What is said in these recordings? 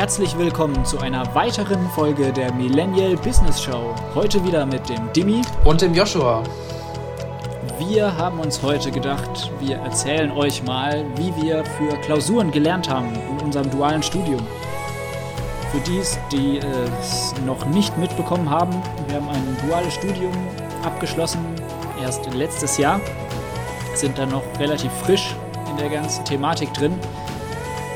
Herzlich willkommen zu einer weiteren Folge der Millennial Business Show. Heute wieder mit dem Dimi und dem Joshua. Wir haben uns heute gedacht, wir erzählen euch mal, wie wir für Klausuren gelernt haben in unserem dualen Studium. Für die, die es noch nicht mitbekommen haben, wir haben ein duales Studium abgeschlossen, erst letztes Jahr, sind dann noch relativ frisch in der ganzen Thematik drin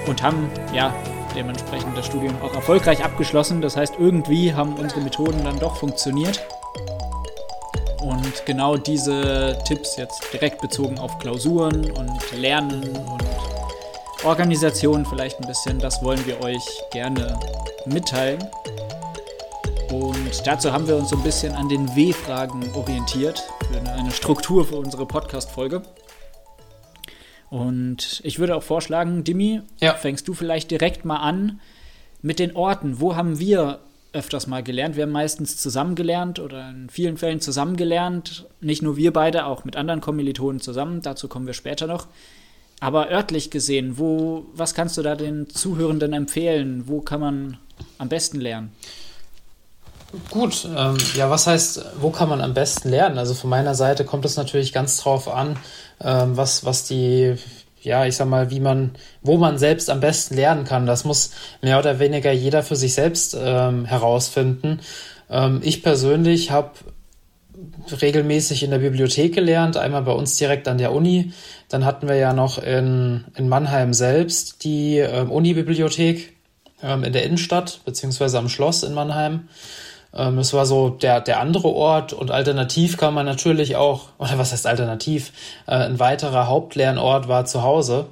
und haben ja dementsprechend das Studium auch erfolgreich abgeschlossen. Das heißt, irgendwie haben unsere Methoden dann doch funktioniert. Und genau diese Tipps jetzt direkt bezogen auf Klausuren und Lernen und Organisation vielleicht ein bisschen, das wollen wir euch gerne mitteilen. Und dazu haben wir uns so ein bisschen an den W-Fragen orientiert, für eine Struktur für unsere Podcast-Folge. Und ich würde auch vorschlagen, Dimi, ja. fängst du vielleicht direkt mal an mit den Orten. Wo haben wir öfters mal gelernt? Wir haben meistens zusammen gelernt oder in vielen Fällen zusammen gelernt. Nicht nur wir beide, auch mit anderen Kommilitonen zusammen. Dazu kommen wir später noch. Aber örtlich gesehen, wo, was kannst du da den Zuhörenden empfehlen? Wo kann man am besten lernen? Gut, ähm, ja, was heißt, wo kann man am besten lernen? Also von meiner Seite kommt es natürlich ganz drauf an, ähm, was, was die, ja, ich sag mal, wie man, wo man selbst am besten lernen kann. Das muss mehr oder weniger jeder für sich selbst ähm, herausfinden. Ähm, ich persönlich habe regelmäßig in der Bibliothek gelernt, einmal bei uns direkt an der Uni. Dann hatten wir ja noch in, in Mannheim selbst die ähm, Uni-Bibliothek ähm, in der Innenstadt, beziehungsweise am Schloss in Mannheim. Ähm, es war so der, der andere Ort und alternativ kann man natürlich auch, oder was heißt alternativ, äh, ein weiterer Hauptlernort war zu Hause,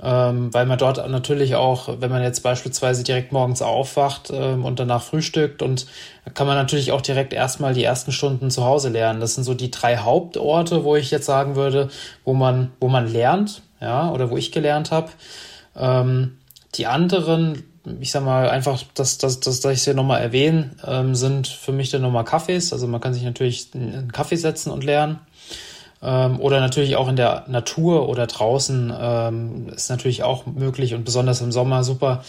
ähm, weil man dort natürlich auch, wenn man jetzt beispielsweise direkt morgens aufwacht ähm, und danach frühstückt und kann man natürlich auch direkt erstmal die ersten Stunden zu Hause lernen. Das sind so die drei Hauptorte, wo ich jetzt sagen würde, wo man, wo man lernt, ja, oder wo ich gelernt habe. Ähm, die anderen ich sag mal, einfach, dass, dass, dass, dass ich es hier nochmal erwähne, ähm, sind für mich dann nochmal Kaffees. Also man kann sich natürlich einen Kaffee setzen und lernen. Ähm, oder natürlich auch in der Natur oder draußen ähm, ist natürlich auch möglich und besonders im Sommer super.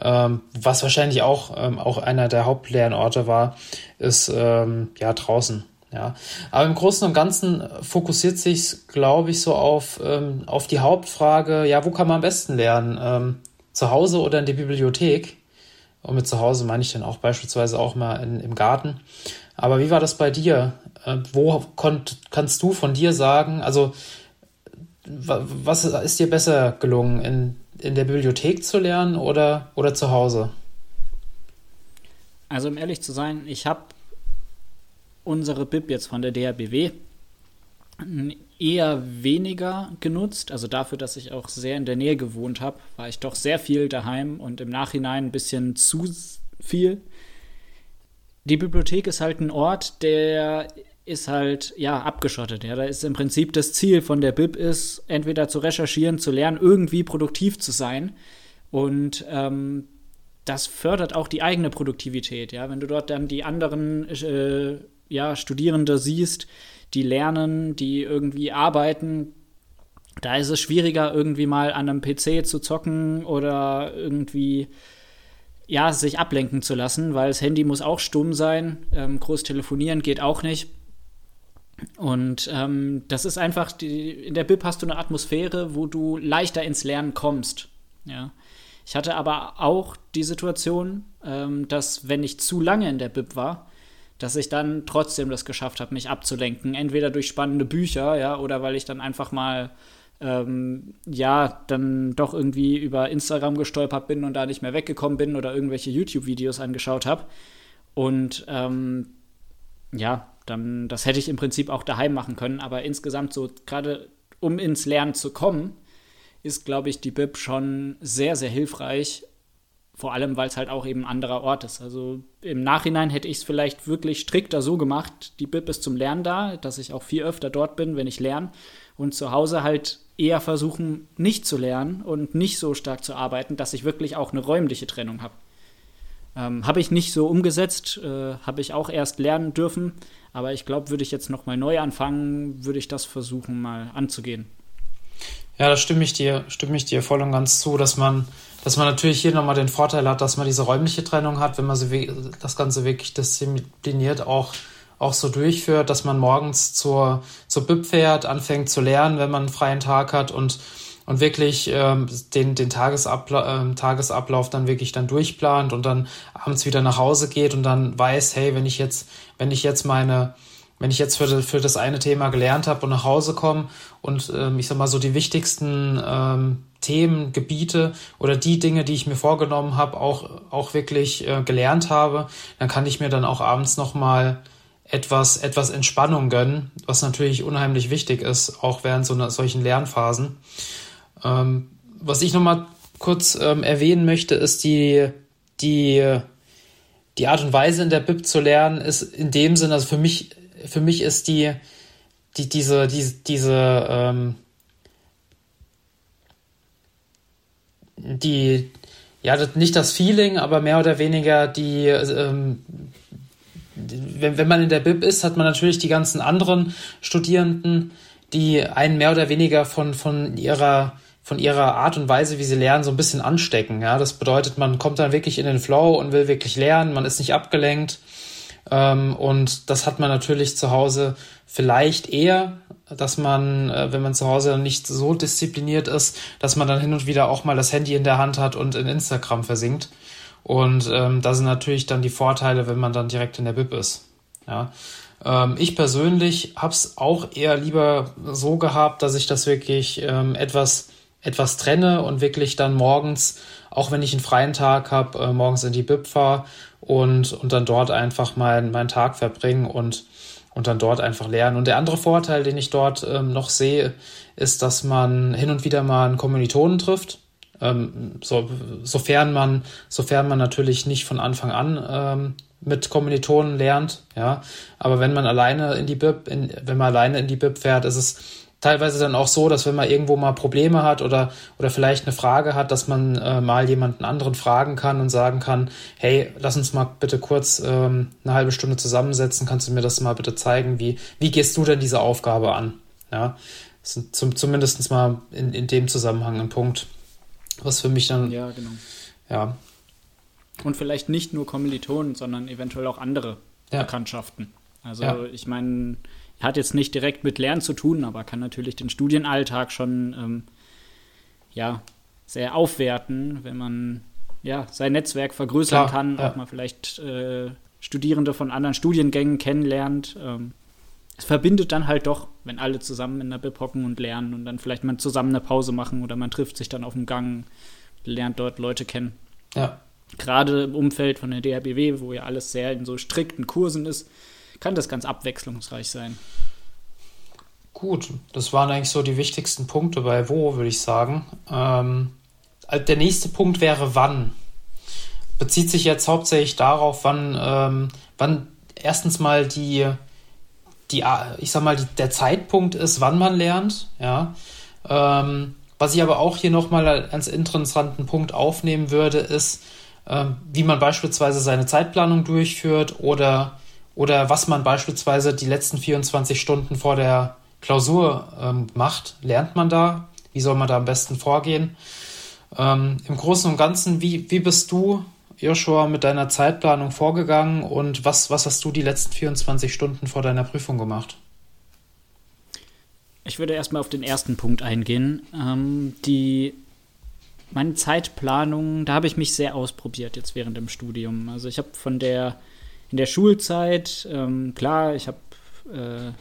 Ähm, was wahrscheinlich auch, ähm, auch einer der Hauptlernorte war, ist ähm, ja draußen. Ja, aber im Großen und Ganzen fokussiert sich, glaube ich, so auf, ähm, auf die Hauptfrage, ja, wo kann man am besten lernen? Ähm, zu Hause oder in die Bibliothek. Und mit zu Hause meine ich dann auch beispielsweise auch mal in, im Garten. Aber wie war das bei dir? Äh, wo konnt, kannst du von dir sagen, also was ist dir besser gelungen, in, in der Bibliothek zu lernen oder, oder zu Hause? Also um ehrlich zu sein, ich habe unsere Bib jetzt von der DRBW eher weniger genutzt. Also dafür, dass ich auch sehr in der Nähe gewohnt habe, war ich doch sehr viel daheim und im Nachhinein ein bisschen zu viel. Die Bibliothek ist halt ein Ort, der ist halt ja abgeschottet. Ja, da ist im Prinzip das Ziel von der Bib ist entweder zu recherchieren, zu lernen, irgendwie produktiv zu sein und ähm, das fördert auch die eigene Produktivität. Ja, wenn du dort dann die anderen äh, ja Studierende siehst, die lernen, die irgendwie arbeiten. Da ist es schwieriger, irgendwie mal an einem PC zu zocken oder irgendwie ja, sich ablenken zu lassen, weil das Handy muss auch stumm sein. Ähm, groß telefonieren geht auch nicht. Und ähm, das ist einfach, die, in der Bib hast du eine Atmosphäre, wo du leichter ins Lernen kommst. Ja. Ich hatte aber auch die Situation, ähm, dass wenn ich zu lange in der Bib war, dass ich dann trotzdem das geschafft habe, mich abzulenken. Entweder durch spannende Bücher, ja, oder weil ich dann einfach mal ähm, ja, dann doch irgendwie über Instagram gestolpert bin und da nicht mehr weggekommen bin oder irgendwelche YouTube-Videos angeschaut habe. Und ähm, ja, dann, das hätte ich im Prinzip auch daheim machen können, aber insgesamt so, gerade um ins Lernen zu kommen, ist, glaube ich, die Bib schon sehr, sehr hilfreich, vor allem, weil es halt auch eben anderer Ort ist. Also im Nachhinein hätte ich es vielleicht wirklich strikter so gemacht, die Bib ist zum Lernen da, dass ich auch viel öfter dort bin, wenn ich lerne. Und zu Hause halt eher versuchen, nicht zu lernen und nicht so stark zu arbeiten, dass ich wirklich auch eine räumliche Trennung habe. Ähm, habe ich nicht so umgesetzt, äh, habe ich auch erst lernen dürfen. Aber ich glaube, würde ich jetzt nochmal neu anfangen, würde ich das versuchen, mal anzugehen. Ja, da stimme ich dir, stimme ich dir voll und ganz zu, dass man dass man natürlich hier nochmal den Vorteil hat, dass man diese räumliche Trennung hat, wenn man das Ganze wirklich diszipliniert auch, auch so durchführt, dass man morgens zur, zur BIP fährt, anfängt zu lernen, wenn man einen freien Tag hat und und wirklich ähm, den, den Tagesabla ähm, Tagesablauf dann wirklich dann durchplant und dann abends wieder nach Hause geht und dann weiß, hey, wenn ich jetzt, wenn ich jetzt meine, wenn ich jetzt für, für das eine Thema gelernt habe und nach Hause komme und ähm, ich sag mal so die wichtigsten ähm, Themen, Gebiete oder die Dinge, die ich mir vorgenommen habe, auch, auch wirklich äh, gelernt habe, dann kann ich mir dann auch abends nochmal etwas, etwas Entspannung gönnen, was natürlich unheimlich wichtig ist, auch während so einer solchen Lernphasen. Ähm, was ich nochmal kurz ähm, erwähnen möchte, ist die, die, die Art und Weise in der BIP zu lernen, ist in dem Sinne, also für mich, für mich ist die, die diese, diese, diese, ähm, die, ja, nicht das Feeling, aber mehr oder weniger die, ähm, wenn, wenn man in der BIP ist, hat man natürlich die ganzen anderen Studierenden, die einen mehr oder weniger von, von ihrer von ihrer Art und Weise, wie sie lernen, so ein bisschen anstecken. Ja, das bedeutet, man kommt dann wirklich in den Flow und will wirklich lernen, man ist nicht abgelenkt. Ähm, und das hat man natürlich zu Hause vielleicht eher, dass man, äh, wenn man zu Hause nicht so diszipliniert ist, dass man dann hin und wieder auch mal das Handy in der Hand hat und in Instagram versinkt. Und ähm, da sind natürlich dann die Vorteile, wenn man dann direkt in der Bib ist. Ja. Ähm, ich persönlich habe es auch eher lieber so gehabt, dass ich das wirklich ähm, etwas etwas trenne und wirklich dann morgens, auch wenn ich einen freien Tag habe, äh, morgens in die Bib fahre und, und dann dort einfach meinen mein Tag verbringen und, und dann dort einfach lernen. Und der andere Vorteil, den ich dort ähm, noch sehe, ist, dass man hin und wieder mal einen Kommilitonen trifft. Ähm, so, sofern man, sofern man natürlich nicht von Anfang an ähm, mit Kommilitonen lernt, ja. Aber wenn man alleine in die Bib, in, wenn man alleine in die Bib fährt, ist es teilweise dann auch so, dass wenn man irgendwo mal Probleme hat oder, oder vielleicht eine Frage hat, dass man äh, mal jemanden anderen fragen kann und sagen kann, hey, lass uns mal bitte kurz ähm, eine halbe Stunde zusammensetzen, kannst du mir das mal bitte zeigen, wie, wie gehst du denn diese Aufgabe an? Ja, das ist zum, zumindest mal in, in dem Zusammenhang ein Punkt, was für mich dann, ja, genau. Ja. Und vielleicht nicht nur Kommilitonen, sondern eventuell auch andere ja. Bekanntschaften. Also ja. ich meine, hat jetzt nicht direkt mit Lernen zu tun, aber kann natürlich den Studienalltag schon ähm, ja, sehr aufwerten, wenn man ja, sein Netzwerk vergrößern Klar, kann, ja. auch mal vielleicht äh, Studierende von anderen Studiengängen kennenlernt. Ähm, es verbindet dann halt doch, wenn alle zusammen in der Bib hocken und lernen und dann vielleicht mal zusammen eine Pause machen oder man trifft sich dann auf dem Gang, lernt dort Leute kennen. Ja. Gerade im Umfeld von der DRBW, wo ja alles sehr in so strikten Kursen ist, kann das ganz abwechslungsreich sein. Gut, das waren eigentlich so die wichtigsten Punkte bei wo, würde ich sagen. Ähm, der nächste Punkt wäre wann. Bezieht sich jetzt hauptsächlich darauf, wann, ähm, wann erstens mal die, die, ich sag mal, die, der Zeitpunkt ist, wann man lernt, ja. Ähm, was ich aber auch hier nochmal als interessanten Punkt aufnehmen würde, ist, ähm, wie man beispielsweise seine Zeitplanung durchführt oder oder was man beispielsweise die letzten 24 Stunden vor der Klausur ähm, macht. Lernt man da? Wie soll man da am besten vorgehen? Ähm, Im Großen und Ganzen, wie, wie bist du, Joshua, mit deiner Zeitplanung vorgegangen und was, was hast du die letzten 24 Stunden vor deiner Prüfung gemacht? Ich würde erstmal auf den ersten Punkt eingehen. Ähm, die meine Zeitplanung, da habe ich mich sehr ausprobiert jetzt während dem Studium. Also ich habe von der in der Schulzeit, ähm, klar, ich habe äh,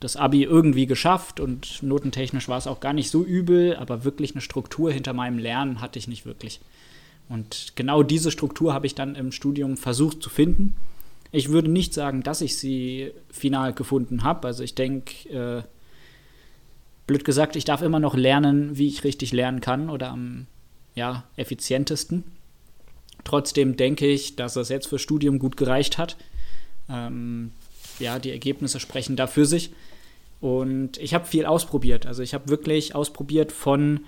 das Abi irgendwie geschafft und notentechnisch war es auch gar nicht so übel, aber wirklich eine Struktur hinter meinem Lernen hatte ich nicht wirklich. Und genau diese Struktur habe ich dann im Studium versucht zu finden. Ich würde nicht sagen, dass ich sie final gefunden habe. Also ich denke, äh, blöd gesagt, ich darf immer noch lernen, wie ich richtig lernen kann oder am ja, effizientesten. Trotzdem denke ich, dass es jetzt fürs Studium gut gereicht hat. Ähm, ja, die Ergebnisse sprechen da für sich. Und ich habe viel ausprobiert. Also ich habe wirklich ausprobiert von,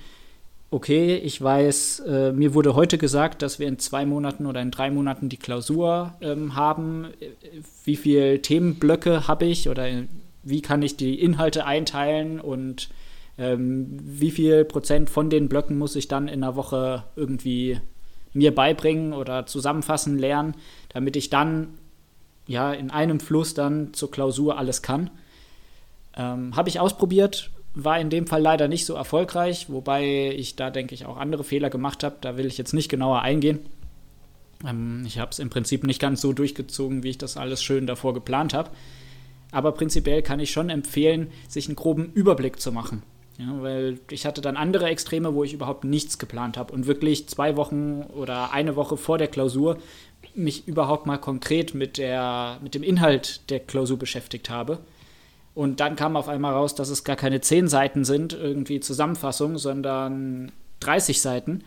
okay, ich weiß, äh, mir wurde heute gesagt, dass wir in zwei Monaten oder in drei Monaten die Klausur ähm, haben. Wie viele Themenblöcke habe ich oder wie kann ich die Inhalte einteilen und ähm, wie viel Prozent von den Blöcken muss ich dann in einer Woche irgendwie mir beibringen oder zusammenfassen, lernen, damit ich dann ja in einem Fluss dann zur Klausur alles kann. Ähm, Habe ich ausprobiert, war in dem Fall leider nicht so erfolgreich, wobei ich da denke ich auch andere Fehler gemacht habe. Da will ich jetzt nicht genauer eingehen. Ähm, ich habe es im Prinzip nicht ganz so durchgezogen, wie ich das alles schön davor geplant habe. Aber prinzipiell kann ich schon empfehlen, sich einen groben Überblick zu machen. Ja, weil ich hatte dann andere Extreme, wo ich überhaupt nichts geplant habe und wirklich zwei Wochen oder eine Woche vor der Klausur mich überhaupt mal konkret mit, der, mit dem Inhalt der Klausur beschäftigt habe. Und dann kam auf einmal raus, dass es gar keine zehn Seiten sind, irgendwie Zusammenfassung, sondern 30 Seiten.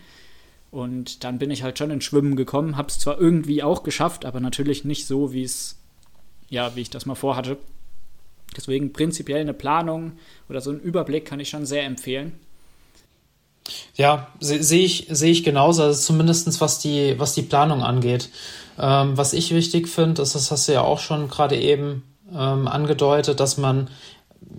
Und dann bin ich halt schon ins Schwimmen gekommen, habe es zwar irgendwie auch geschafft, aber natürlich nicht so, wie es, ja, wie ich das mal vorhatte. Deswegen prinzipiell eine Planung oder so einen Überblick kann ich schon sehr empfehlen. Ja, sehe seh ich, seh ich genauso, also zumindest was die, was die Planung angeht. Ähm, was ich wichtig finde, ist, das hast du ja auch schon gerade eben ähm, angedeutet, dass man,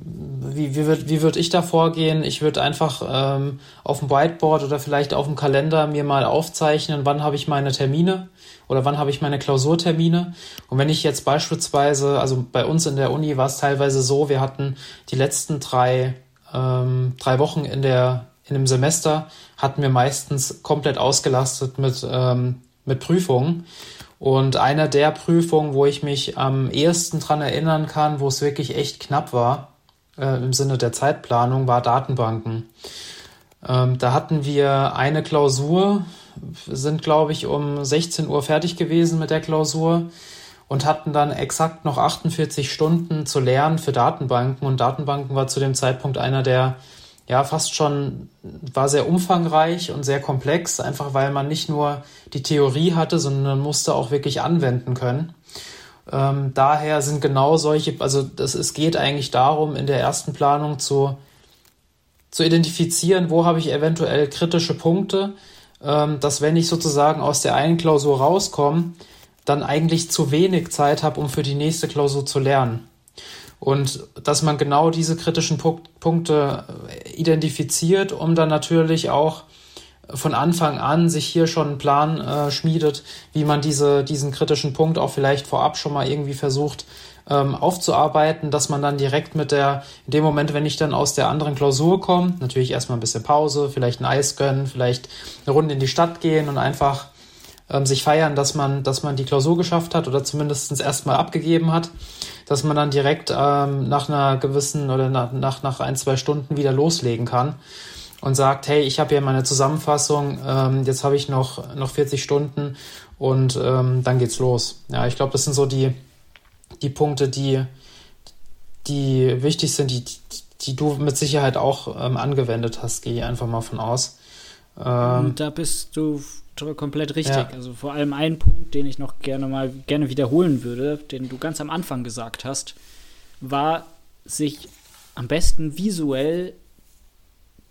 wie, wie würde wie würd ich da vorgehen? Ich würde einfach ähm, auf dem Whiteboard oder vielleicht auf dem Kalender mir mal aufzeichnen, wann habe ich meine Termine oder wann habe ich meine Klausurtermine. Und wenn ich jetzt beispielsweise, also bei uns in der Uni war es teilweise so, wir hatten die letzten drei, ähm, drei Wochen in der in dem Semester hatten wir meistens komplett ausgelastet mit, ähm, mit Prüfungen. Und eine der Prüfungen, wo ich mich am ehesten dran erinnern kann, wo es wirklich echt knapp war, äh, im Sinne der Zeitplanung, war Datenbanken. Ähm, da hatten wir eine Klausur, sind, glaube ich, um 16 Uhr fertig gewesen mit der Klausur und hatten dann exakt noch 48 Stunden zu lernen für Datenbanken. Und Datenbanken war zu dem Zeitpunkt einer der ja fast schon war sehr umfangreich und sehr komplex, einfach weil man nicht nur die Theorie hatte, sondern musste auch wirklich anwenden können. Ähm, daher sind genau solche, also das, es geht eigentlich darum, in der ersten Planung zu, zu identifizieren, wo habe ich eventuell kritische Punkte, ähm, dass wenn ich sozusagen aus der einen Klausur rauskomme, dann eigentlich zu wenig Zeit habe, um für die nächste Klausur zu lernen. Und dass man genau diese kritischen Punkte identifiziert, um dann natürlich auch von Anfang an sich hier schon einen Plan äh, schmiedet, wie man diese, diesen kritischen Punkt auch vielleicht vorab schon mal irgendwie versucht ähm, aufzuarbeiten, dass man dann direkt mit der, in dem Moment, wenn ich dann aus der anderen Klausur komme, natürlich erstmal ein bisschen Pause, vielleicht ein Eis gönnen, vielleicht eine Runde in die Stadt gehen und einfach ähm, sich feiern, dass man, dass man die Klausur geschafft hat oder zumindest erstmal abgegeben hat, dass man dann direkt ähm, nach einer gewissen oder nach, nach, nach ein, zwei Stunden wieder loslegen kann und sagt, hey, ich habe hier meine Zusammenfassung, ähm, jetzt habe ich noch, noch 40 Stunden und ähm, dann geht's los. Ja, ich glaube, das sind so die, die Punkte, die, die wichtig sind, die, die du mit Sicherheit auch ähm, angewendet hast, gehe ich einfach mal von aus. Ähm, da bist du komplett richtig. Ja. Also vor allem ein Punkt, den ich noch gerne mal gerne wiederholen würde, den du ganz am Anfang gesagt hast, war sich am besten visuell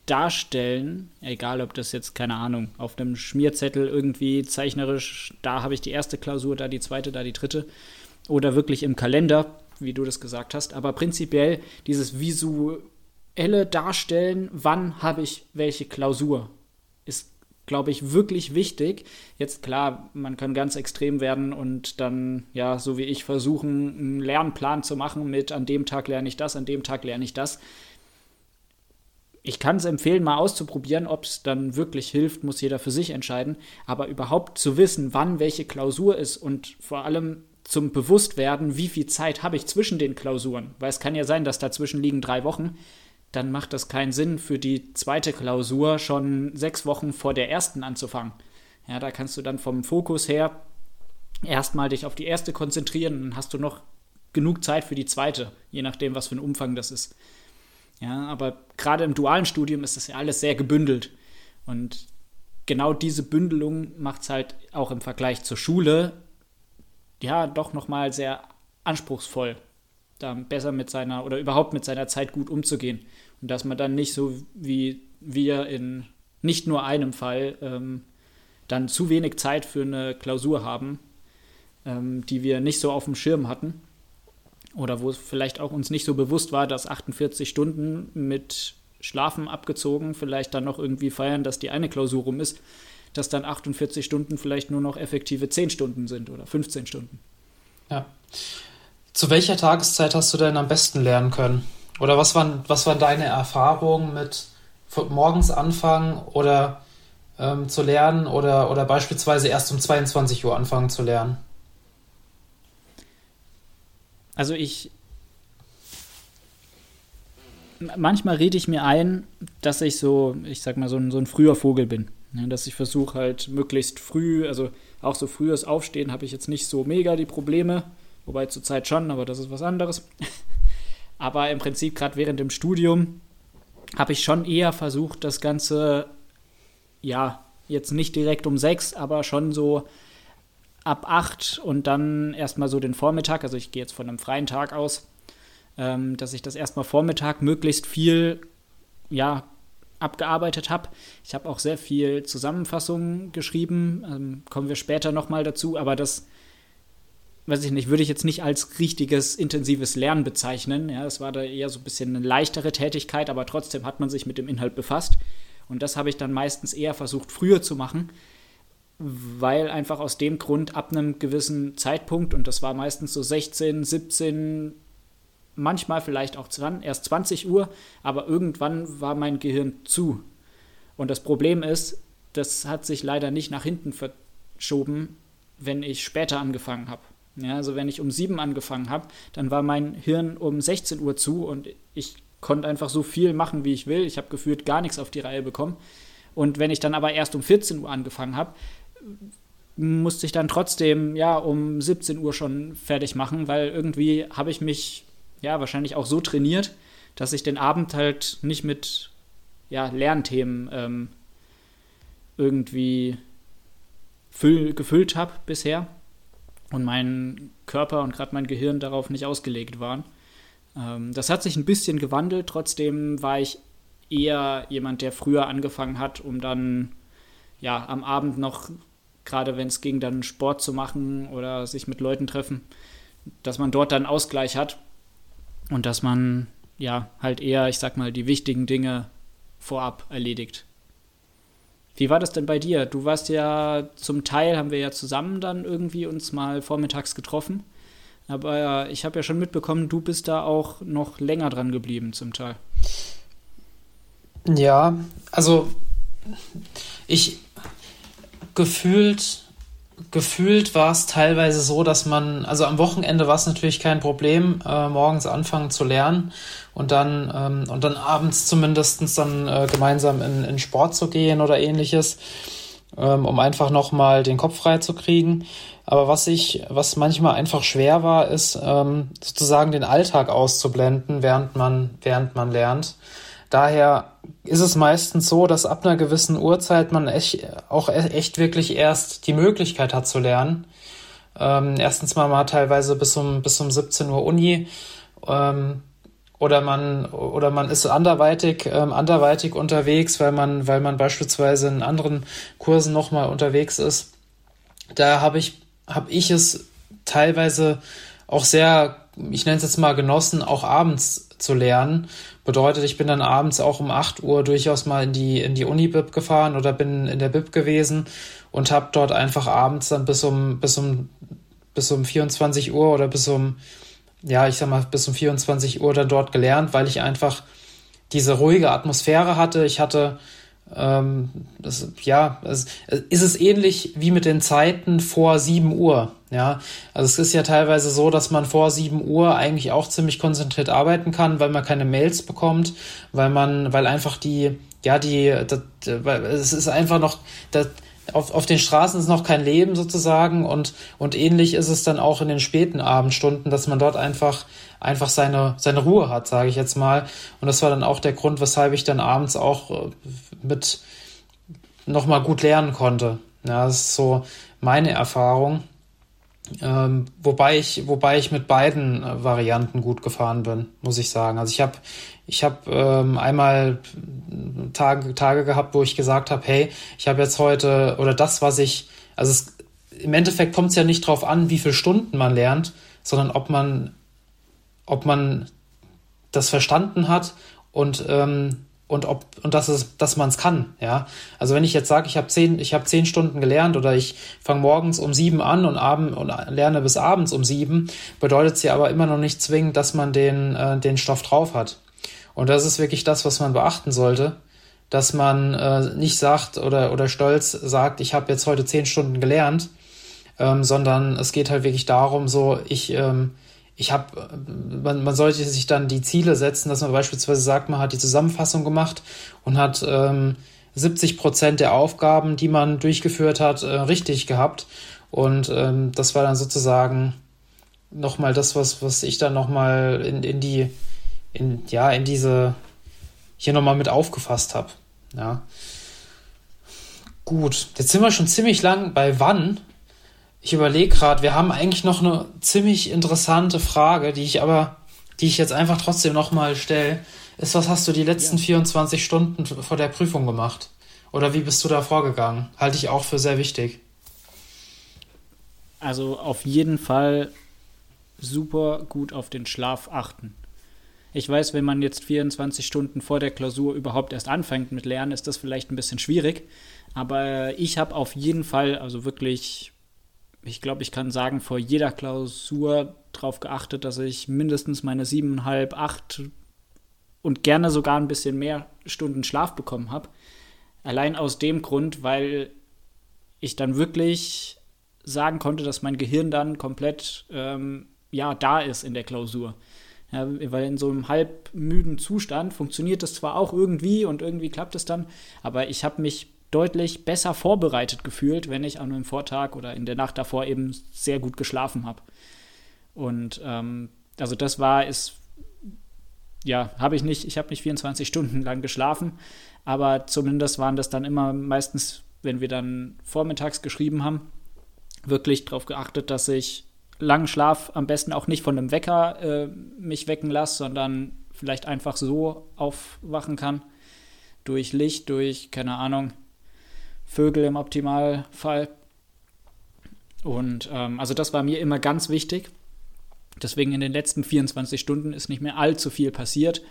darstellen, egal ob das jetzt, keine Ahnung, auf einem Schmierzettel irgendwie zeichnerisch, da habe ich die erste Klausur, da die zweite, da die dritte, oder wirklich im Kalender, wie du das gesagt hast, aber prinzipiell dieses visuelle Darstellen, wann habe ich welche Klausur, ist glaube ich, wirklich wichtig. Jetzt klar, man kann ganz extrem werden und dann, ja, so wie ich, versuchen, einen Lernplan zu machen mit an dem Tag lerne ich das, an dem Tag lerne ich das. Ich kann es empfehlen, mal auszuprobieren, ob es dann wirklich hilft, muss jeder für sich entscheiden. Aber überhaupt zu wissen, wann welche Klausur ist und vor allem zum Bewusstwerden, wie viel Zeit habe ich zwischen den Klausuren. Weil es kann ja sein, dass dazwischen liegen drei Wochen dann macht das keinen Sinn, für die zweite Klausur schon sechs Wochen vor der ersten anzufangen. Ja, da kannst du dann vom Fokus her erstmal dich auf die erste konzentrieren und dann hast du noch genug Zeit für die zweite, je nachdem, was für ein Umfang das ist. Ja, aber gerade im dualen Studium ist das ja alles sehr gebündelt. Und genau diese Bündelung macht es halt auch im Vergleich zur Schule ja doch nochmal sehr anspruchsvoll da besser mit seiner oder überhaupt mit seiner Zeit gut umzugehen. Und dass man dann nicht so wie wir in nicht nur einem Fall ähm, dann zu wenig Zeit für eine Klausur haben, ähm, die wir nicht so auf dem Schirm hatten. Oder wo es vielleicht auch uns nicht so bewusst war, dass 48 Stunden mit Schlafen abgezogen, vielleicht dann noch irgendwie feiern, dass die eine Klausur rum ist, dass dann 48 Stunden vielleicht nur noch effektive 10 Stunden sind oder 15 Stunden. Ja. Zu welcher Tageszeit hast du denn am besten lernen können? Oder was waren, was waren deine Erfahrungen mit morgens anfangen oder ähm, zu lernen oder, oder beispielsweise erst um 22 Uhr anfangen zu lernen? Also ich. Manchmal rede ich mir ein, dass ich so, ich sag mal, so ein, so ein früher Vogel bin. Ne, dass ich versuche halt möglichst früh, also auch so frühes Aufstehen habe ich jetzt nicht so mega die Probleme, wobei zurzeit schon, aber das ist was anderes. aber im Prinzip gerade während dem Studium habe ich schon eher versucht, das Ganze, ja, jetzt nicht direkt um sechs, aber schon so ab acht und dann erstmal so den Vormittag, also ich gehe jetzt von einem freien Tag aus, ähm, dass ich das erstmal Vormittag möglichst viel, ja, abgearbeitet habe. Ich habe auch sehr viel Zusammenfassungen geschrieben, ähm, kommen wir später nochmal dazu, aber das, weiß ich nicht, würde ich jetzt nicht als richtiges intensives Lernen bezeichnen. Ja, das war da eher so ein bisschen eine leichtere Tätigkeit, aber trotzdem hat man sich mit dem Inhalt befasst. Und das habe ich dann meistens eher versucht, früher zu machen, weil einfach aus dem Grund ab einem gewissen Zeitpunkt, und das war meistens so 16, 17, manchmal vielleicht auch erst 20 Uhr, aber irgendwann war mein Gehirn zu. Und das Problem ist, das hat sich leider nicht nach hinten verschoben, wenn ich später angefangen habe. Ja, also wenn ich um 7 angefangen habe, dann war mein Hirn um 16 Uhr zu und ich konnte einfach so viel machen, wie ich will. Ich habe gefühlt gar nichts auf die Reihe bekommen. Und wenn ich dann aber erst um 14 Uhr angefangen habe, musste ich dann trotzdem ja um 17 Uhr schon fertig machen, weil irgendwie habe ich mich ja wahrscheinlich auch so trainiert, dass ich den Abend halt nicht mit ja, Lernthemen ähm, irgendwie füll, gefüllt habe bisher und mein Körper und gerade mein Gehirn darauf nicht ausgelegt waren. Ähm, das hat sich ein bisschen gewandelt, trotzdem war ich eher jemand, der früher angefangen hat, um dann ja am Abend noch, gerade wenn es ging, dann Sport zu machen oder sich mit Leuten treffen, dass man dort dann Ausgleich hat und dass man ja halt eher, ich sag mal, die wichtigen Dinge vorab erledigt. Wie war das denn bei dir? Du warst ja zum Teil, haben wir ja zusammen dann irgendwie uns mal vormittags getroffen. Aber ich habe ja schon mitbekommen, du bist da auch noch länger dran geblieben zum Teil. Ja, also ich gefühlt gefühlt war es teilweise so, dass man, also am Wochenende war es natürlich kein Problem, äh, morgens anfangen zu lernen und dann, ähm, und dann abends zumindestens dann äh, gemeinsam in, in Sport zu gehen oder ähnliches, ähm, um einfach nochmal den Kopf frei zu kriegen. Aber was ich, was manchmal einfach schwer war, ist ähm, sozusagen den Alltag auszublenden, während man, während man lernt. Daher ist es meistens so, dass ab einer gewissen Uhrzeit man echt, auch e-, echt wirklich erst die Möglichkeit hat zu lernen. Ähm, erstens mal, hat teilweise bis um, bis um 17 Uhr Uni. Ähm, oder man oder man ist anderweitig ähm, anderweitig unterwegs, weil man weil man beispielsweise in anderen Kursen noch mal unterwegs ist. Da habe ich habe ich es teilweise auch sehr, ich nenne es jetzt mal genossen, auch abends zu lernen. Bedeutet, ich bin dann abends auch um 8 Uhr durchaus mal in die, in die Uni-Bib gefahren oder bin in der Bib gewesen und habe dort einfach abends dann bis um, bis um, bis um 24 Uhr oder bis um, ja, ich sag mal, bis um 24 Uhr dann dort gelernt, weil ich einfach diese ruhige Atmosphäre hatte. Ich hatte ähm, das, ja, es, ist es ähnlich wie mit den Zeiten vor 7 Uhr. Ja, also es ist ja teilweise so, dass man vor 7 Uhr eigentlich auch ziemlich konzentriert arbeiten kann, weil man keine Mails bekommt, weil man, weil einfach die, ja, die, das, weil es ist einfach noch, das, auf, auf den Straßen ist noch kein Leben sozusagen und, und ähnlich ist es dann auch in den späten Abendstunden, dass man dort einfach, einfach seine, seine Ruhe hat, sage ich jetzt mal. Und das war dann auch der Grund, weshalb ich dann abends auch äh, mit nochmal gut lernen konnte. Ja, das ist so meine Erfahrung. Ähm, wobei ich, wobei ich mit beiden äh, Varianten gut gefahren bin, muss ich sagen. Also ich habe, ich habe ähm, einmal Tage, Tage gehabt, wo ich gesagt habe, hey, ich habe jetzt heute oder das, was ich, also es, im Endeffekt kommt es ja nicht drauf an, wie viele Stunden man lernt, sondern ob man, ob man das verstanden hat und ähm, und ob und dass es dass man es kann ja. Also wenn ich jetzt sage ich habe zehn ich zehn Stunden gelernt oder ich fange morgens um sieben an und abend und lerne bis abends um sieben bedeutet sie aber immer noch nicht zwingend dass man den äh, den Stoff drauf hat und das ist wirklich das was man beachten sollte dass man äh, nicht sagt oder oder stolz sagt ich habe jetzt heute zehn Stunden gelernt ähm, sondern es geht halt wirklich darum so ich ähm, ich habe, man, man sollte sich dann die Ziele setzen, dass man beispielsweise sagt, man hat die Zusammenfassung gemacht und hat ähm, 70 Prozent der Aufgaben, die man durchgeführt hat, äh, richtig gehabt. Und ähm, das war dann sozusagen nochmal das, was, was ich dann nochmal in, in die, in, ja, in diese, hier nochmal mit aufgefasst habe. Ja. Gut, jetzt sind wir schon ziemlich lang bei wann. Ich überlege gerade, wir haben eigentlich noch eine ziemlich interessante Frage, die ich aber, die ich jetzt einfach trotzdem nochmal stelle. Ist, was hast du die letzten ja. 24 Stunden vor der Prüfung gemacht? Oder wie bist du da vorgegangen? Halte ich auch für sehr wichtig. Also auf jeden Fall super gut auf den Schlaf achten. Ich weiß, wenn man jetzt 24 Stunden vor der Klausur überhaupt erst anfängt mit Lernen, ist das vielleicht ein bisschen schwierig. Aber ich habe auf jeden Fall, also wirklich ich glaube, ich kann sagen, vor jeder Klausur darauf geachtet, dass ich mindestens meine siebeneinhalb, acht und gerne sogar ein bisschen mehr Stunden Schlaf bekommen habe. Allein aus dem Grund, weil ich dann wirklich sagen konnte, dass mein Gehirn dann komplett ähm, ja, da ist in der Klausur. Ja, weil in so einem halbmüden Zustand funktioniert das zwar auch irgendwie und irgendwie klappt es dann, aber ich habe mich deutlich besser vorbereitet gefühlt, wenn ich an einem Vortag oder in der Nacht davor eben sehr gut geschlafen habe. Und ähm, also das war, ist, ja, habe ich nicht, ich habe nicht 24 Stunden lang geschlafen, aber zumindest waren das dann immer meistens, wenn wir dann vormittags geschrieben haben, wirklich darauf geachtet, dass ich langen Schlaf am besten auch nicht von einem Wecker äh, mich wecken lasse, sondern vielleicht einfach so aufwachen kann. Durch Licht, durch, keine Ahnung, Vögel im Optimalfall. Und ähm, also das war mir immer ganz wichtig. Deswegen in den letzten 24 Stunden ist nicht mehr allzu viel passiert.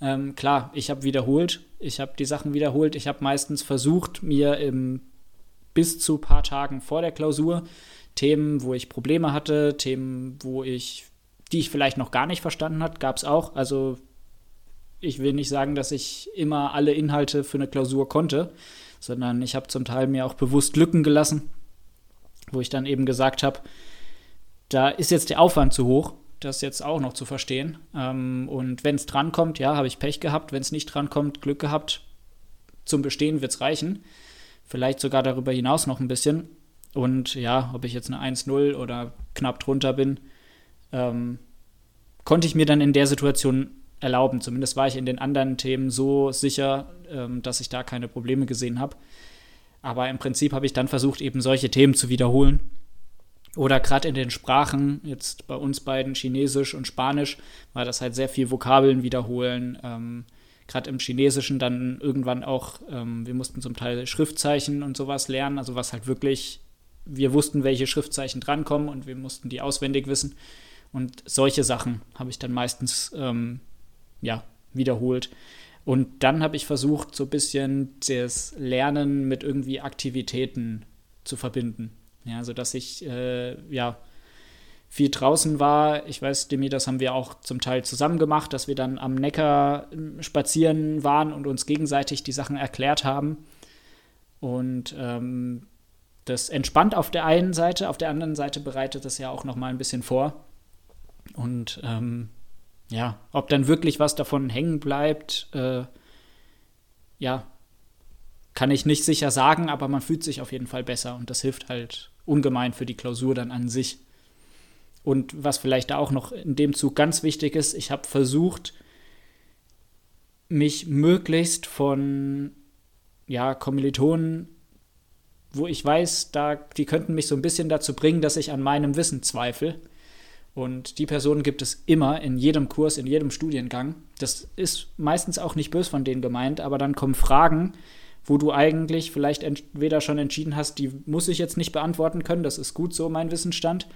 Ähm, klar, ich habe wiederholt, ich habe die Sachen wiederholt. Ich habe meistens versucht, mir im, bis zu ein paar Tagen vor der Klausur Themen, wo ich Probleme hatte, Themen, wo ich, die ich vielleicht noch gar nicht verstanden habe, gab es auch. Also ich will nicht sagen, dass ich immer alle Inhalte für eine Klausur konnte sondern ich habe zum Teil mir auch bewusst Lücken gelassen, wo ich dann eben gesagt habe, da ist jetzt der Aufwand zu hoch, das jetzt auch noch zu verstehen. Ähm, und wenn es drankommt, ja, habe ich Pech gehabt. Wenn es nicht drankommt, Glück gehabt. Zum Bestehen wird es reichen. Vielleicht sogar darüber hinaus noch ein bisschen. Und ja, ob ich jetzt eine 1-0 oder knapp drunter bin, ähm, konnte ich mir dann in der Situation erlauben. Zumindest war ich in den anderen Themen so sicher, ähm, dass ich da keine Probleme gesehen habe. Aber im Prinzip habe ich dann versucht, eben solche Themen zu wiederholen. Oder gerade in den Sprachen, jetzt bei uns beiden Chinesisch und Spanisch, war das halt sehr viel Vokabeln wiederholen. Ähm, gerade im Chinesischen dann irgendwann auch, ähm, wir mussten zum Teil Schriftzeichen und sowas lernen, also was halt wirklich, wir wussten, welche Schriftzeichen drankommen und wir mussten die auswendig wissen. Und solche Sachen habe ich dann meistens ähm, ja, wiederholt. Und dann habe ich versucht, so ein bisschen das Lernen mit irgendwie Aktivitäten zu verbinden. Ja, sodass ich äh, ja viel draußen war. Ich weiß, Demi, das haben wir auch zum Teil zusammen gemacht, dass wir dann am Neckar ähm, spazieren waren und uns gegenseitig die Sachen erklärt haben. Und ähm, das entspannt auf der einen Seite, auf der anderen Seite bereitet das ja auch noch mal ein bisschen vor. Und ähm, ja, ob dann wirklich was davon hängen bleibt, äh, ja, kann ich nicht sicher sagen, aber man fühlt sich auf jeden Fall besser und das hilft halt ungemein für die Klausur dann an sich. Und was vielleicht da auch noch in dem Zug ganz wichtig ist, ich habe versucht, mich möglichst von ja, Kommilitonen, wo ich weiß, da, die könnten mich so ein bisschen dazu bringen, dass ich an meinem Wissen zweifle, und die Personen gibt es immer in jedem Kurs, in jedem Studiengang. Das ist meistens auch nicht bös von denen gemeint, aber dann kommen Fragen, wo du eigentlich vielleicht entweder schon entschieden hast, die muss ich jetzt nicht beantworten können, das ist gut so mein Wissensstand,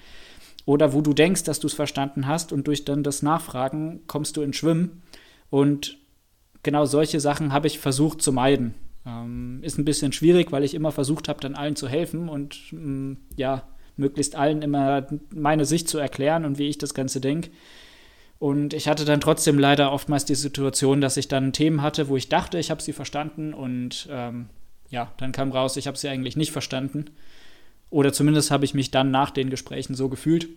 oder wo du denkst, dass du es verstanden hast und durch dann das Nachfragen kommst du ins Schwimmen und genau solche Sachen habe ich versucht zu meiden. Ähm, ist ein bisschen schwierig, weil ich immer versucht habe, dann allen zu helfen und ähm, ja, möglichst allen immer meine Sicht zu erklären und wie ich das Ganze denke. Und ich hatte dann trotzdem leider oftmals die Situation, dass ich dann Themen hatte, wo ich dachte, ich habe sie verstanden und ähm, ja, dann kam raus, ich habe sie eigentlich nicht verstanden. Oder zumindest habe ich mich dann nach den Gesprächen so gefühlt.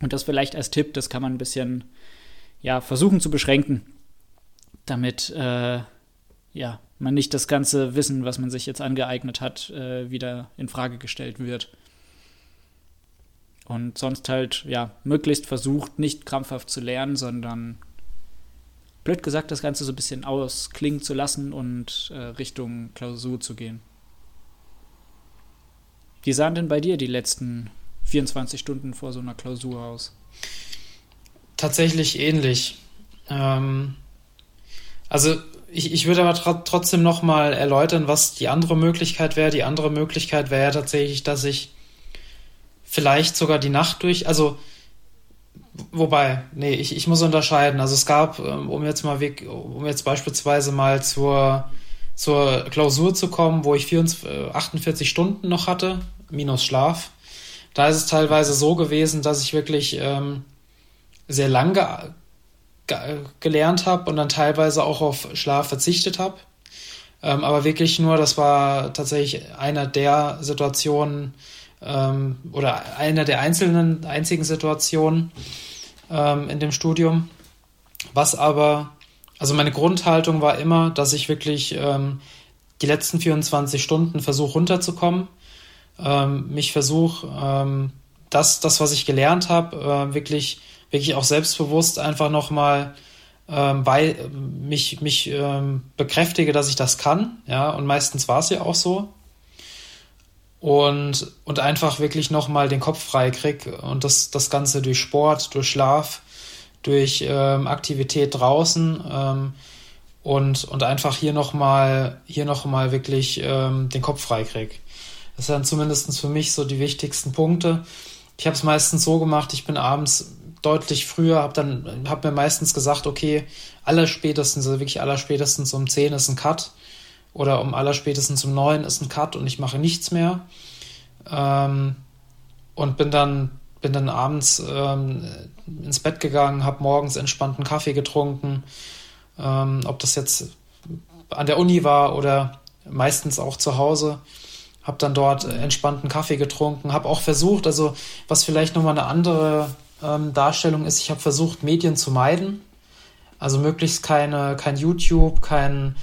Und das vielleicht als Tipp, das kann man ein bisschen ja, versuchen zu beschränken, damit äh, ja, man nicht das ganze Wissen, was man sich jetzt angeeignet hat, äh, wieder in Frage gestellt wird. Und sonst halt, ja, möglichst versucht, nicht krampfhaft zu lernen, sondern blöd gesagt, das Ganze so ein bisschen ausklingen zu lassen und äh, Richtung Klausur zu gehen. Wie sahen denn bei dir die letzten 24 Stunden vor so einer Klausur aus? Tatsächlich ähnlich. Ähm, also ich, ich würde aber tr trotzdem nochmal erläutern, was die andere Möglichkeit wäre. Die andere Möglichkeit wäre tatsächlich, dass ich vielleicht sogar die Nacht durch, also wobei, nee, ich, ich muss unterscheiden. Also es gab, ähm, um jetzt mal weg, um jetzt beispielsweise mal zur, zur Klausur zu kommen, wo ich 44, 48 Stunden noch hatte, minus Schlaf. Da ist es teilweise so gewesen, dass ich wirklich ähm, sehr lang ge ge gelernt habe und dann teilweise auch auf Schlaf verzichtet habe. Ähm, aber wirklich nur, das war tatsächlich einer der Situationen, ähm, oder einer der einzelnen, einzigen Situationen ähm, in dem Studium. Was aber, also meine Grundhaltung war immer, dass ich wirklich ähm, die letzten 24 Stunden versuche runterzukommen, ähm, mich versuche, ähm, das, das, was ich gelernt habe, äh, wirklich, wirklich auch selbstbewusst einfach nochmal ähm, weil mich, mich ähm, bekräftige, dass ich das kann, ja, und meistens war es ja auch so und, und einfach wirklich nochmal den Kopf frei krieg und das, das Ganze durch Sport, durch Schlaf, durch ähm, Aktivität draußen ähm, und, und einfach hier nochmal hier noch mal wirklich ähm, den Kopf frei krieg. Das sind zumindest für mich so die wichtigsten Punkte. Ich habe es meistens so gemacht, ich bin abends deutlich früher, habe dann hab mir meistens gesagt, okay, allerspätestens, also wirklich allerspätestens um 10 ist ein Cut oder um allerspätestens um neun ist ein Cut und ich mache nichts mehr. Ähm, und bin dann, bin dann abends ähm, ins Bett gegangen, habe morgens entspannten Kaffee getrunken. Ähm, ob das jetzt an der Uni war oder meistens auch zu Hause. Habe dann dort entspannten Kaffee getrunken, habe auch versucht, also was vielleicht nochmal eine andere ähm, Darstellung ist, ich habe versucht, Medien zu meiden. Also möglichst keine, kein YouTube, kein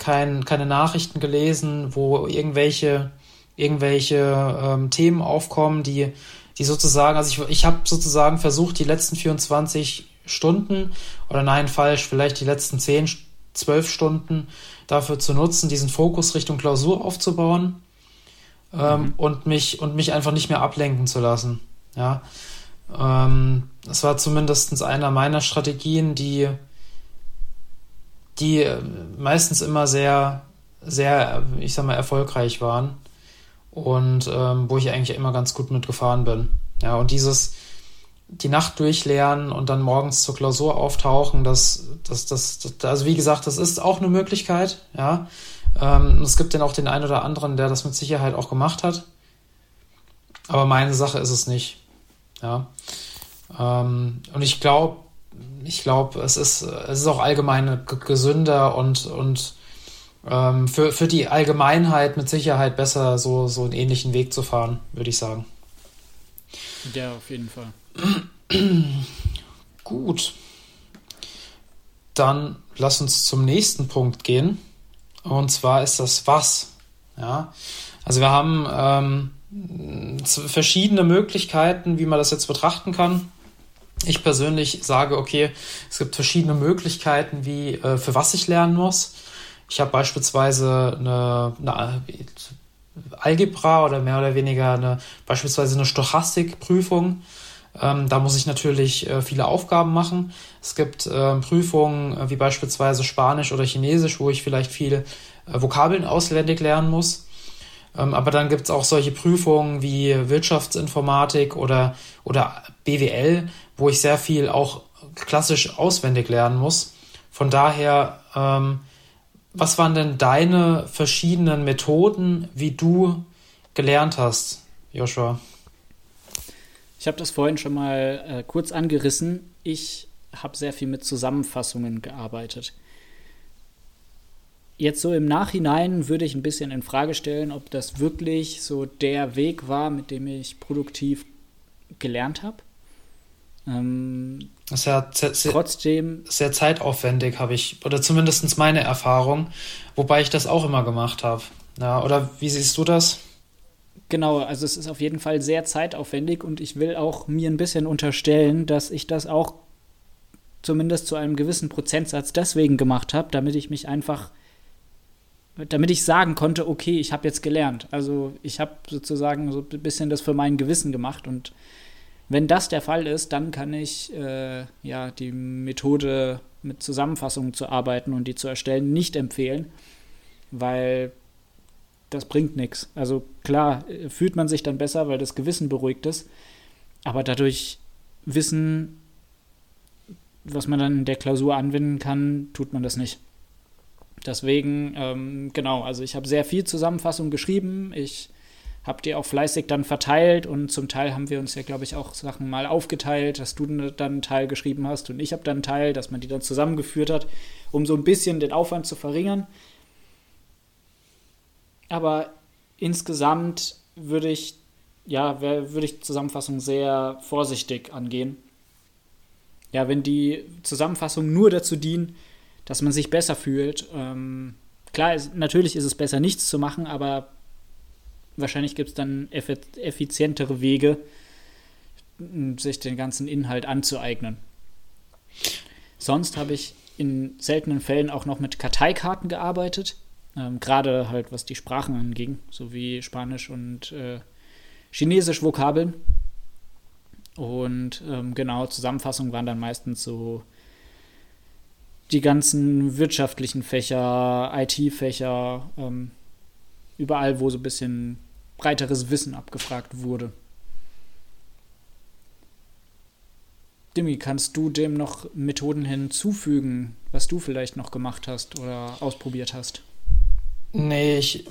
kein, keine Nachrichten gelesen, wo irgendwelche, irgendwelche ähm, Themen aufkommen, die, die sozusagen, also ich, ich habe sozusagen versucht, die letzten 24 Stunden oder nein, falsch, vielleicht die letzten 10, 12 Stunden dafür zu nutzen, diesen Fokus Richtung Klausur aufzubauen ähm, mhm. und, mich, und mich einfach nicht mehr ablenken zu lassen. Ja. Ähm, das war zumindest einer meiner Strategien, die die äh, meistens immer sehr, sehr, ich sag mal, erfolgreich waren und ähm, wo ich eigentlich immer ganz gut mitgefahren bin. Ja, und dieses die Nacht durchlernen und dann morgens zur Klausur auftauchen, das, das, das, das also wie gesagt, das ist auch eine Möglichkeit, ja. Ähm, es gibt dann auch den einen oder anderen, der das mit Sicherheit auch gemacht hat. Aber meine Sache ist es nicht. Ja. Ähm, und ich glaube, ich glaube, es ist, es ist auch allgemein gesünder und, und ähm, für, für die Allgemeinheit mit Sicherheit besser, so, so einen ähnlichen Weg zu fahren, würde ich sagen. Ja, auf jeden Fall. Gut. Dann lass uns zum nächsten Punkt gehen. Und zwar ist das Was. Ja. Also wir haben ähm, verschiedene Möglichkeiten, wie man das jetzt betrachten kann. Ich persönlich sage, okay, es gibt verschiedene Möglichkeiten, wie äh, für was ich lernen muss. Ich habe beispielsweise eine, eine Algebra oder mehr oder weniger eine beispielsweise eine Stochastikprüfung. Ähm, da muss ich natürlich äh, viele Aufgaben machen. Es gibt äh, Prüfungen äh, wie beispielsweise Spanisch oder Chinesisch, wo ich vielleicht viele äh, Vokabeln auswendig lernen muss. Ähm, aber dann gibt es auch solche Prüfungen wie Wirtschaftsinformatik oder, oder BWL, wo ich sehr viel auch klassisch auswendig lernen muss. Von daher Ähm, was waren denn deine verschiedenen Methoden, wie du gelernt hast, Joshua? Ich habe das vorhin schon mal äh, kurz angerissen. Ich habe sehr viel mit Zusammenfassungen gearbeitet. Jetzt so im Nachhinein würde ich ein bisschen in Frage stellen, ob das wirklich so der Weg war, mit dem ich produktiv gelernt habe. Ähm, das ist ja sehr, trotzdem sehr zeitaufwendig, habe ich, oder zumindest meine Erfahrung, wobei ich das auch immer gemacht habe. Ja, oder wie siehst du das? Genau, also es ist auf jeden Fall sehr zeitaufwendig und ich will auch mir ein bisschen unterstellen, dass ich das auch zumindest zu einem gewissen Prozentsatz deswegen gemacht habe, damit ich mich einfach, damit ich sagen konnte, okay, ich habe jetzt gelernt. Also ich habe sozusagen so ein bisschen das für mein Gewissen gemacht und wenn das der Fall ist, dann kann ich äh, ja die Methode mit Zusammenfassungen zu arbeiten und die zu erstellen nicht empfehlen, weil das bringt nichts. Also klar, äh, fühlt man sich dann besser, weil das Gewissen beruhigt ist, aber dadurch Wissen, was man dann in der Klausur anwenden kann, tut man das nicht. Deswegen, ähm, genau, also ich habe sehr viel Zusammenfassung geschrieben. Ich habt ihr auch fleißig dann verteilt und zum Teil haben wir uns ja, glaube ich, auch Sachen mal aufgeteilt, dass du dann einen Teil geschrieben hast und ich habe dann einen Teil, dass man die dann zusammengeführt hat, um so ein bisschen den Aufwand zu verringern. Aber insgesamt würde ich, ja, würde ich Zusammenfassung sehr vorsichtig angehen. Ja, wenn die Zusammenfassungen nur dazu dienen, dass man sich besser fühlt. Ähm, klar, natürlich ist es besser, nichts zu machen, aber Wahrscheinlich gibt es dann effizientere Wege, sich den ganzen Inhalt anzueignen. Sonst habe ich in seltenen Fällen auch noch mit Karteikarten gearbeitet, ähm, gerade halt was die Sprachen anging, sowie Spanisch und äh, Chinesisch Vokabeln. Und ähm, genau, Zusammenfassungen waren dann meistens so die ganzen wirtschaftlichen Fächer, IT-Fächer, ähm, überall, wo so ein bisschen breiteres Wissen abgefragt wurde. Dimi, kannst du dem noch Methoden hinzufügen, was du vielleicht noch gemacht hast oder ausprobiert hast? Nee, ich,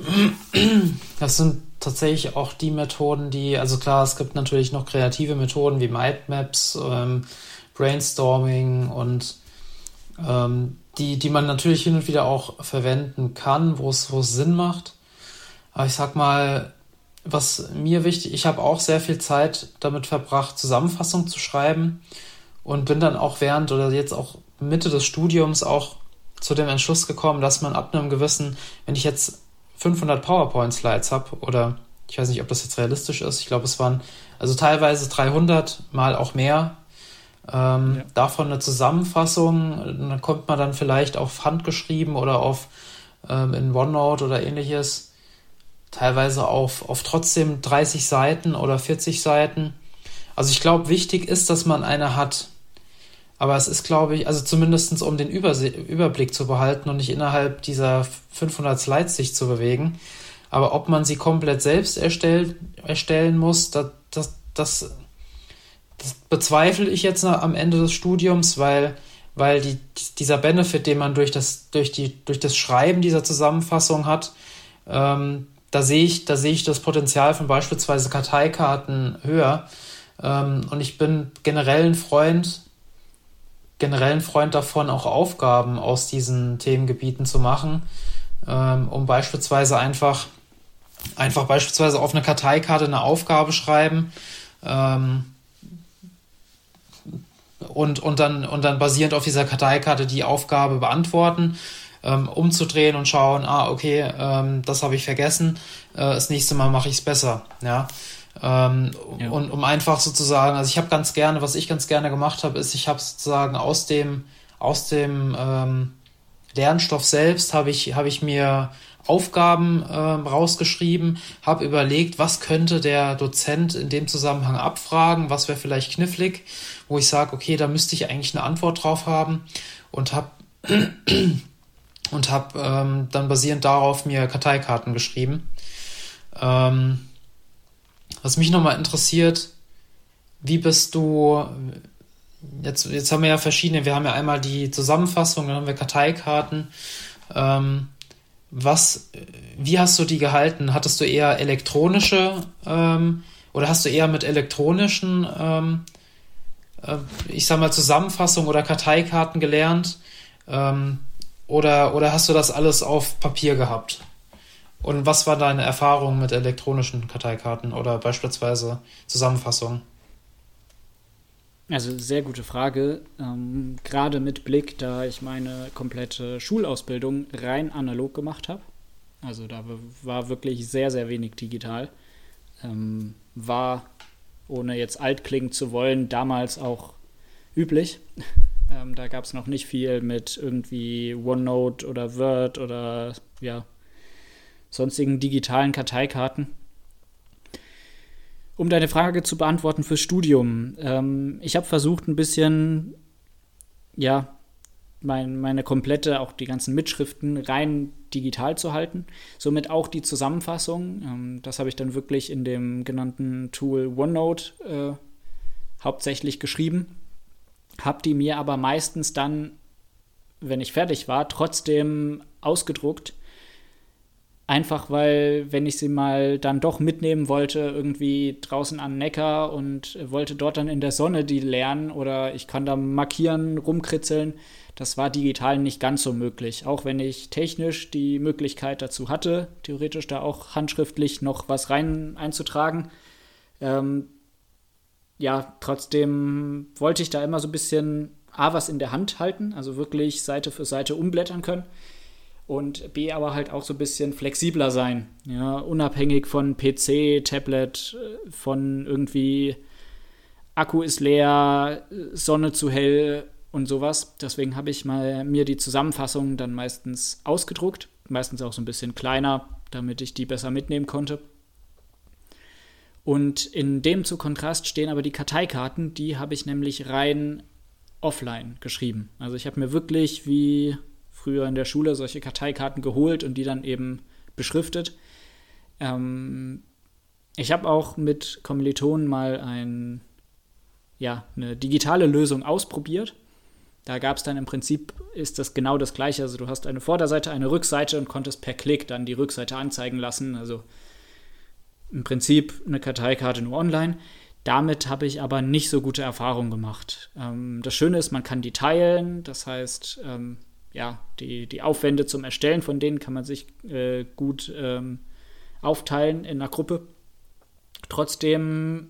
das sind tatsächlich auch die Methoden, die, also klar, es gibt natürlich noch kreative Methoden wie Mindmaps, ähm, Brainstorming und ähm, die, die man natürlich hin und wieder auch verwenden kann, wo es, Sinn macht. Aber ich sag mal, was mir wichtig, ich habe auch sehr viel Zeit damit verbracht, Zusammenfassungen zu schreiben und bin dann auch während oder jetzt auch Mitte des Studiums auch zu dem Entschluss gekommen, dass man ab einem gewissen, wenn ich jetzt 500 PowerPoint-Slides habe oder ich weiß nicht, ob das jetzt realistisch ist, ich glaube, es waren also teilweise 300 mal auch mehr. Ähm, ja. Davon eine Zusammenfassung, dann kommt man dann vielleicht auf Hand geschrieben oder auf ähm, in OneNote oder ähnliches teilweise auf, auf trotzdem 30 Seiten oder 40 Seiten. Also ich glaube, wichtig ist, dass man eine hat. Aber es ist, glaube ich, also zumindest um den Überse Überblick zu behalten und nicht innerhalb dieser 500 Slides sich zu bewegen. Aber ob man sie komplett selbst erstellt, erstellen muss, das, das, das, das bezweifle ich jetzt am Ende des Studiums, weil, weil die, dieser Benefit, den man durch das, durch, die, durch das Schreiben dieser Zusammenfassung hat, ähm, da sehe ich, da sehe ich das Potenzial von beispielsweise Karteikarten höher. Ähm, und ich bin generell ein Freund, generell ein Freund davon, auch Aufgaben aus diesen Themengebieten zu machen, ähm, um beispielsweise einfach, einfach beispielsweise auf eine Karteikarte eine Aufgabe schreiben, ähm, und, und, dann, und dann basierend auf dieser Karteikarte die Aufgabe beantworten ähm, umzudrehen und schauen, ah, okay, ähm, das habe ich vergessen, äh, das nächste Mal mache ich es besser. Ja. Ähm, ja. Und um einfach sozusagen, also ich habe ganz gerne, was ich ganz gerne gemacht habe, ist, ich habe sozusagen aus dem, aus dem ähm, Lernstoff selbst habe ich, habe ich mir Aufgaben ähm, rausgeschrieben, habe überlegt, was könnte der Dozent in dem Zusammenhang abfragen, was wäre vielleicht knifflig, wo ich sage, okay, da müsste ich eigentlich eine Antwort drauf haben und habe und habe ähm, dann basierend darauf mir Karteikarten geschrieben. Ähm, was mich nochmal interessiert, wie bist du, jetzt, jetzt haben wir ja verschiedene, wir haben ja einmal die Zusammenfassung, dann haben wir Karteikarten. Ähm, was, wie hast du die gehalten? Hattest du eher elektronische ähm, oder hast du eher mit elektronischen, ähm, äh, ich sag mal, Zusammenfassung oder Karteikarten gelernt? Ähm, oder, oder hast du das alles auf Papier gehabt? Und was war deine Erfahrung mit elektronischen Karteikarten oder beispielsweise Zusammenfassungen? Also sehr gute Frage. Ähm, gerade mit Blick, da ich meine komplette Schulausbildung rein analog gemacht habe. Also da war wirklich sehr, sehr wenig digital. Ähm, war, ohne jetzt alt klingen zu wollen, damals auch üblich. ähm, da gab es noch nicht viel mit irgendwie OneNote oder Word oder ja, sonstigen digitalen Karteikarten. Um deine Frage zu beantworten fürs Studium. Ähm, ich habe versucht, ein bisschen, ja, mein, meine komplette, auch die ganzen Mitschriften rein digital zu halten. Somit auch die Zusammenfassung. Ähm, das habe ich dann wirklich in dem genannten Tool OneNote äh, hauptsächlich geschrieben. Habe die mir aber meistens dann, wenn ich fertig war, trotzdem ausgedruckt Einfach weil, wenn ich sie mal dann doch mitnehmen wollte, irgendwie draußen an Neckar und wollte dort dann in der Sonne die lernen oder ich kann da markieren, rumkritzeln, das war digital nicht ganz so möglich. Auch wenn ich technisch die Möglichkeit dazu hatte, theoretisch da auch handschriftlich noch was rein einzutragen. Ähm, ja, trotzdem wollte ich da immer so ein bisschen A, was in der Hand halten, also wirklich Seite für Seite umblättern können und B aber halt auch so ein bisschen flexibler sein, ja, unabhängig von PC, Tablet, äh, von irgendwie Akku ist leer, Sonne zu hell und sowas. Deswegen habe ich mal mir die Zusammenfassung dann meistens ausgedruckt, meistens auch so ein bisschen kleiner, damit ich die besser mitnehmen konnte. Und in dem zu Kontrast stehen aber die Karteikarten, die habe ich nämlich rein offline geschrieben. Also ich habe mir wirklich wie früher in der Schule solche Karteikarten geholt und die dann eben beschriftet. Ähm, ich habe auch mit Kommilitonen mal ein, ja, eine digitale Lösung ausprobiert. Da gab es dann im Prinzip, ist das genau das gleiche. Also du hast eine Vorderseite, eine Rückseite und konntest per Klick dann die Rückseite anzeigen lassen. Also im Prinzip eine Karteikarte nur online. Damit habe ich aber nicht so gute Erfahrungen gemacht. Ähm, das Schöne ist, man kann die teilen. Das heißt, ähm, ja, die, die Aufwände zum Erstellen von denen kann man sich äh, gut ähm, aufteilen in einer Gruppe. Trotzdem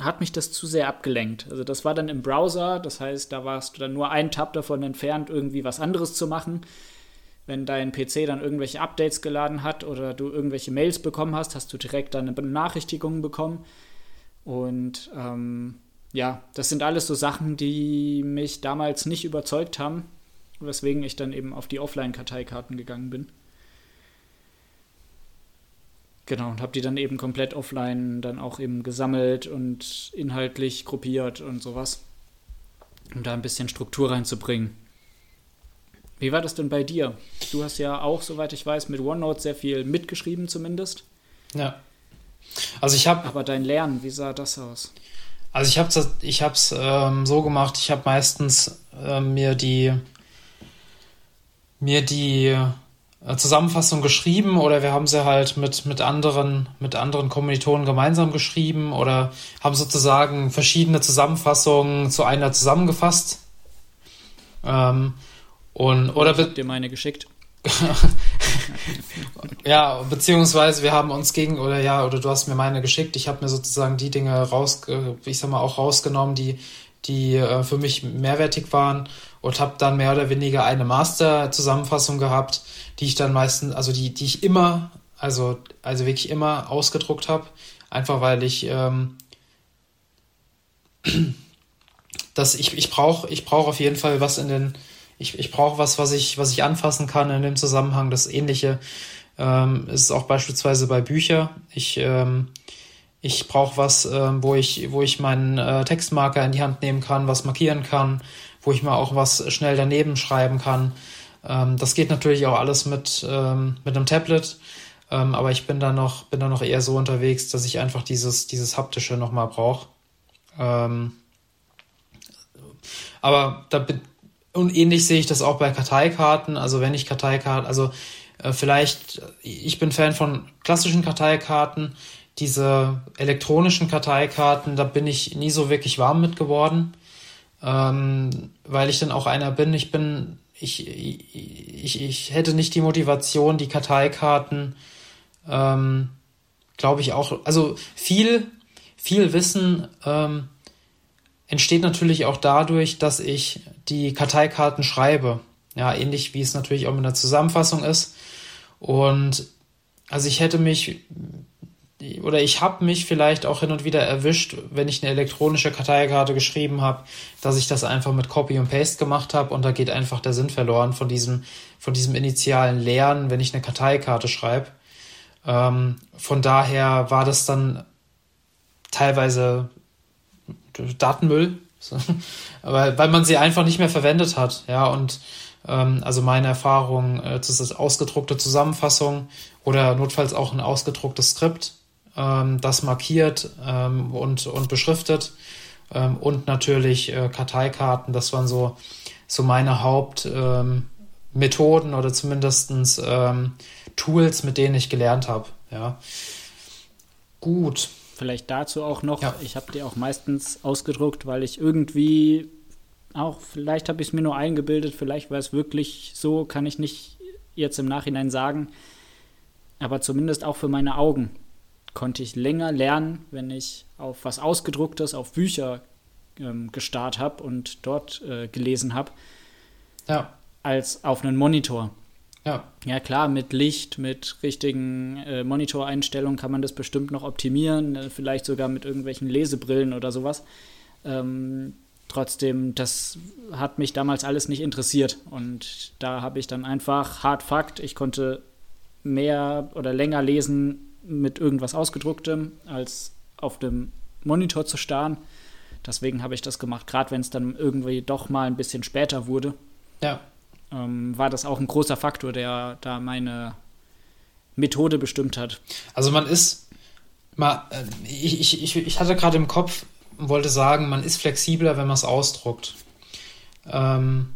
hat mich das zu sehr abgelenkt. Also das war dann im Browser, das heißt, da warst du dann nur einen Tab davon entfernt, irgendwie was anderes zu machen. Wenn dein PC dann irgendwelche Updates geladen hat oder du irgendwelche Mails bekommen hast, hast du direkt dann eine Benachrichtigung bekommen. Und ähm, ja, das sind alles so Sachen, die mich damals nicht überzeugt haben weswegen ich dann eben auf die Offline-Karteikarten gegangen bin. Genau, und habe die dann eben komplett offline dann auch eben gesammelt und inhaltlich gruppiert und sowas, um da ein bisschen Struktur reinzubringen. Wie war das denn bei dir? Du hast ja auch, soweit ich weiß, mit OneNote sehr viel mitgeschrieben zumindest. Ja. Also ich habe. Aber dein Lernen, wie sah das aus? Also ich habe es ich hab's, ähm, so gemacht, ich habe meistens äh, mir die mir die Zusammenfassung geschrieben oder wir haben sie halt mit, mit anderen, mit anderen Kommilitonen gemeinsam geschrieben oder haben sozusagen verschiedene Zusammenfassungen zu einer zusammengefasst. Ähm, und, oder ich hab dir meine geschickt. ja, beziehungsweise wir haben uns gegen, oder ja, oder du hast mir meine geschickt. Ich habe mir sozusagen die Dinge raus, ich sag mal, auch rausgenommen, die, die äh, für mich mehrwertig waren und habe dann mehr oder weniger eine Master-Zusammenfassung gehabt, die ich dann meistens, also die, die ich immer, also, also wirklich immer ausgedruckt habe, einfach weil ich ähm, dass ich, ich brauche ich brauch auf jeden Fall was in den, ich, ich brauche was, was ich, was ich anfassen kann in dem Zusammenhang. Das Ähnliche ähm, ist auch beispielsweise bei Büchern. Ich, ähm, ich brauche was, ähm, wo ich, wo ich meinen äh, Textmarker in die Hand nehmen kann, was markieren kann, wo ich mal auch was schnell daneben schreiben kann. Ähm, das geht natürlich auch alles mit, ähm, mit einem Tablet, ähm, aber ich bin da noch, bin da noch eher so unterwegs, dass ich einfach dieses, dieses haptische nochmal brauche. Ähm, Aber da bin, und ähnlich sehe ich das auch bei Karteikarten. Also wenn ich Karteikarten, also äh, vielleicht, ich bin Fan von klassischen Karteikarten. Diese elektronischen Karteikarten, da bin ich nie so wirklich warm mit geworden, ähm, weil ich dann auch einer bin. Ich bin, ich, ich, ich hätte nicht die Motivation, die Karteikarten, ähm, glaube ich auch, also viel, viel Wissen ähm, entsteht natürlich auch dadurch, dass ich die Karteikarten schreibe. Ja, ähnlich wie es natürlich auch mit einer Zusammenfassung ist. Und also ich hätte mich oder ich habe mich vielleicht auch hin und wieder erwischt, wenn ich eine elektronische Karteikarte geschrieben habe, dass ich das einfach mit Copy und Paste gemacht habe und da geht einfach der Sinn verloren von diesem, von diesem initialen Lernen, wenn ich eine Karteikarte schreibe. Ähm, von daher war das dann teilweise Datenmüll, aber weil man sie einfach nicht mehr verwendet hat, ja und ähm, also meine Erfahrung, äh, das ist ausgedruckte Zusammenfassung oder notfalls auch ein ausgedrucktes Skript, ähm, das markiert ähm, und, und beschriftet ähm, und natürlich äh, Karteikarten, das waren so, so meine Hauptmethoden ähm, oder zumindest ähm, Tools, mit denen ich gelernt habe. Ja. Gut. Vielleicht dazu auch noch, ja. ich habe die auch meistens ausgedruckt, weil ich irgendwie auch, vielleicht habe ich es mir nur eingebildet, vielleicht war es wirklich so, kann ich nicht jetzt im Nachhinein sagen. Aber zumindest auch für meine Augen konnte ich länger lernen, wenn ich auf was Ausgedrucktes, auf Bücher ähm, gestarrt habe und dort äh, gelesen habe, ja. als auf einen Monitor. Ja. ja, klar, mit Licht, mit richtigen äh, Monitoreinstellungen kann man das bestimmt noch optimieren, äh, vielleicht sogar mit irgendwelchen Lesebrillen oder sowas. Ähm, trotzdem, das hat mich damals alles nicht interessiert. Und da habe ich dann einfach hart Fakt, ich konnte mehr oder länger lesen mit irgendwas Ausgedrucktem, als auf dem Monitor zu starren. Deswegen habe ich das gemacht, gerade wenn es dann irgendwie doch mal ein bisschen später wurde. Ja. Ähm, war das auch ein großer Faktor, der da meine Methode bestimmt hat. Also man ist mal, äh, ich, ich, ich hatte gerade im Kopf, wollte sagen, man ist flexibler, wenn man es ausdruckt. Ähm,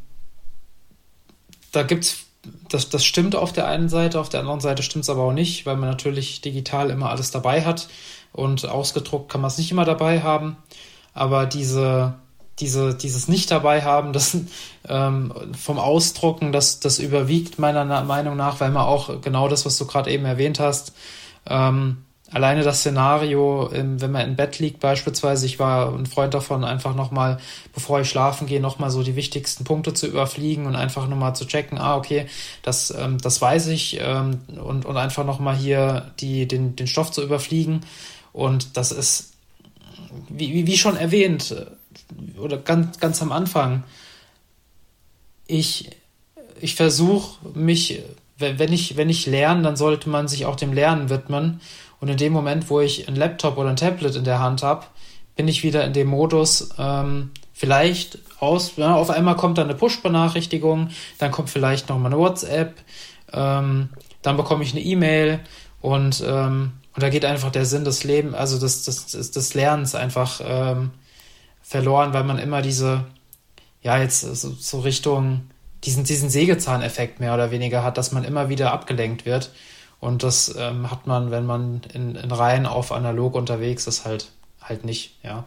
da gibt's das, das stimmt auf der einen Seite, auf der anderen Seite stimmt es aber auch nicht, weil man natürlich digital immer alles dabei hat und ausgedruckt kann man es nicht immer dabei haben. Aber diese, diese, dieses nicht dabei haben, das ähm, vom Ausdrucken, das, das überwiegt meiner Meinung nach, weil man auch genau das, was du gerade eben erwähnt hast, ähm, alleine das Szenario, wenn man im Bett liegt beispielsweise, ich war ein Freund davon, einfach nochmal, bevor ich schlafen gehe, nochmal so die wichtigsten Punkte zu überfliegen und einfach nochmal zu checken, ah, okay, das, ähm, das weiß ich ähm, und, und einfach nochmal hier die, den, den Stoff zu überfliegen. Und das ist, wie, wie schon erwähnt, oder ganz, ganz am Anfang, ich, ich versuche mich, wenn ich, wenn ich lerne, dann sollte man sich auch dem Lernen widmen und in dem Moment, wo ich ein Laptop oder ein Tablet in der Hand habe, bin ich wieder in dem Modus, ähm, vielleicht aus, ja, auf einmal kommt dann eine Push-Benachrichtigung, dann kommt vielleicht nochmal eine WhatsApp, ähm, dann bekomme ich eine E-Mail und, ähm, und da geht einfach der Sinn des Lebens, also des, des, des, Lernens einfach ähm, verloren, weil man immer diese, ja, jetzt so, so Richtung, diesen, diesen Sägezahneffekt mehr oder weniger hat, dass man immer wieder abgelenkt wird. Und das ähm, hat man, wenn man in, in Reihen auf analog unterwegs ist, halt, halt nicht, ja.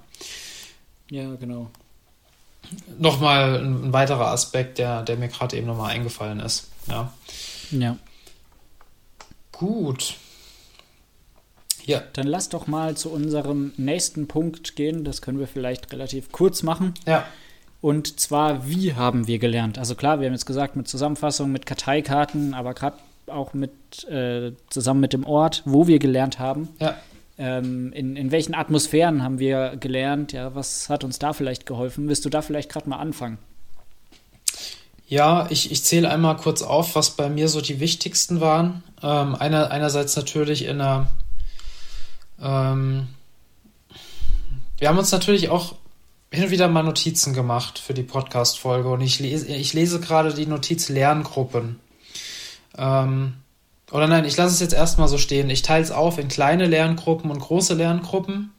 Ja, genau. Nochmal ein, ein weiterer Aspekt, der, der mir gerade eben nochmal eingefallen ist. Ja. Ja. Gut. Ja. Dann lass doch mal zu unserem nächsten Punkt gehen. Das können wir vielleicht relativ kurz machen. Ja. Und zwar, wie haben wir gelernt? Also klar, wir haben jetzt gesagt, mit Zusammenfassung, mit Karteikarten, aber gerade auch mit äh, zusammen mit dem Ort, wo wir gelernt haben. Ja. Ähm, in, in welchen Atmosphären haben wir gelernt? Ja, was hat uns da vielleicht geholfen? Willst du da vielleicht gerade mal anfangen? Ja, ich, ich zähle einmal kurz auf, was bei mir so die wichtigsten waren. Ähm, einer, einerseits natürlich in einer. Ähm, wir haben uns natürlich auch hin und wieder mal Notizen gemacht für die Podcast-Folge und ich lese, ich lese gerade die Notiz Lerngruppen. Ähm, oder nein, ich lasse es jetzt erstmal so stehen. Ich teile es auf in kleine Lerngruppen und große Lerngruppen.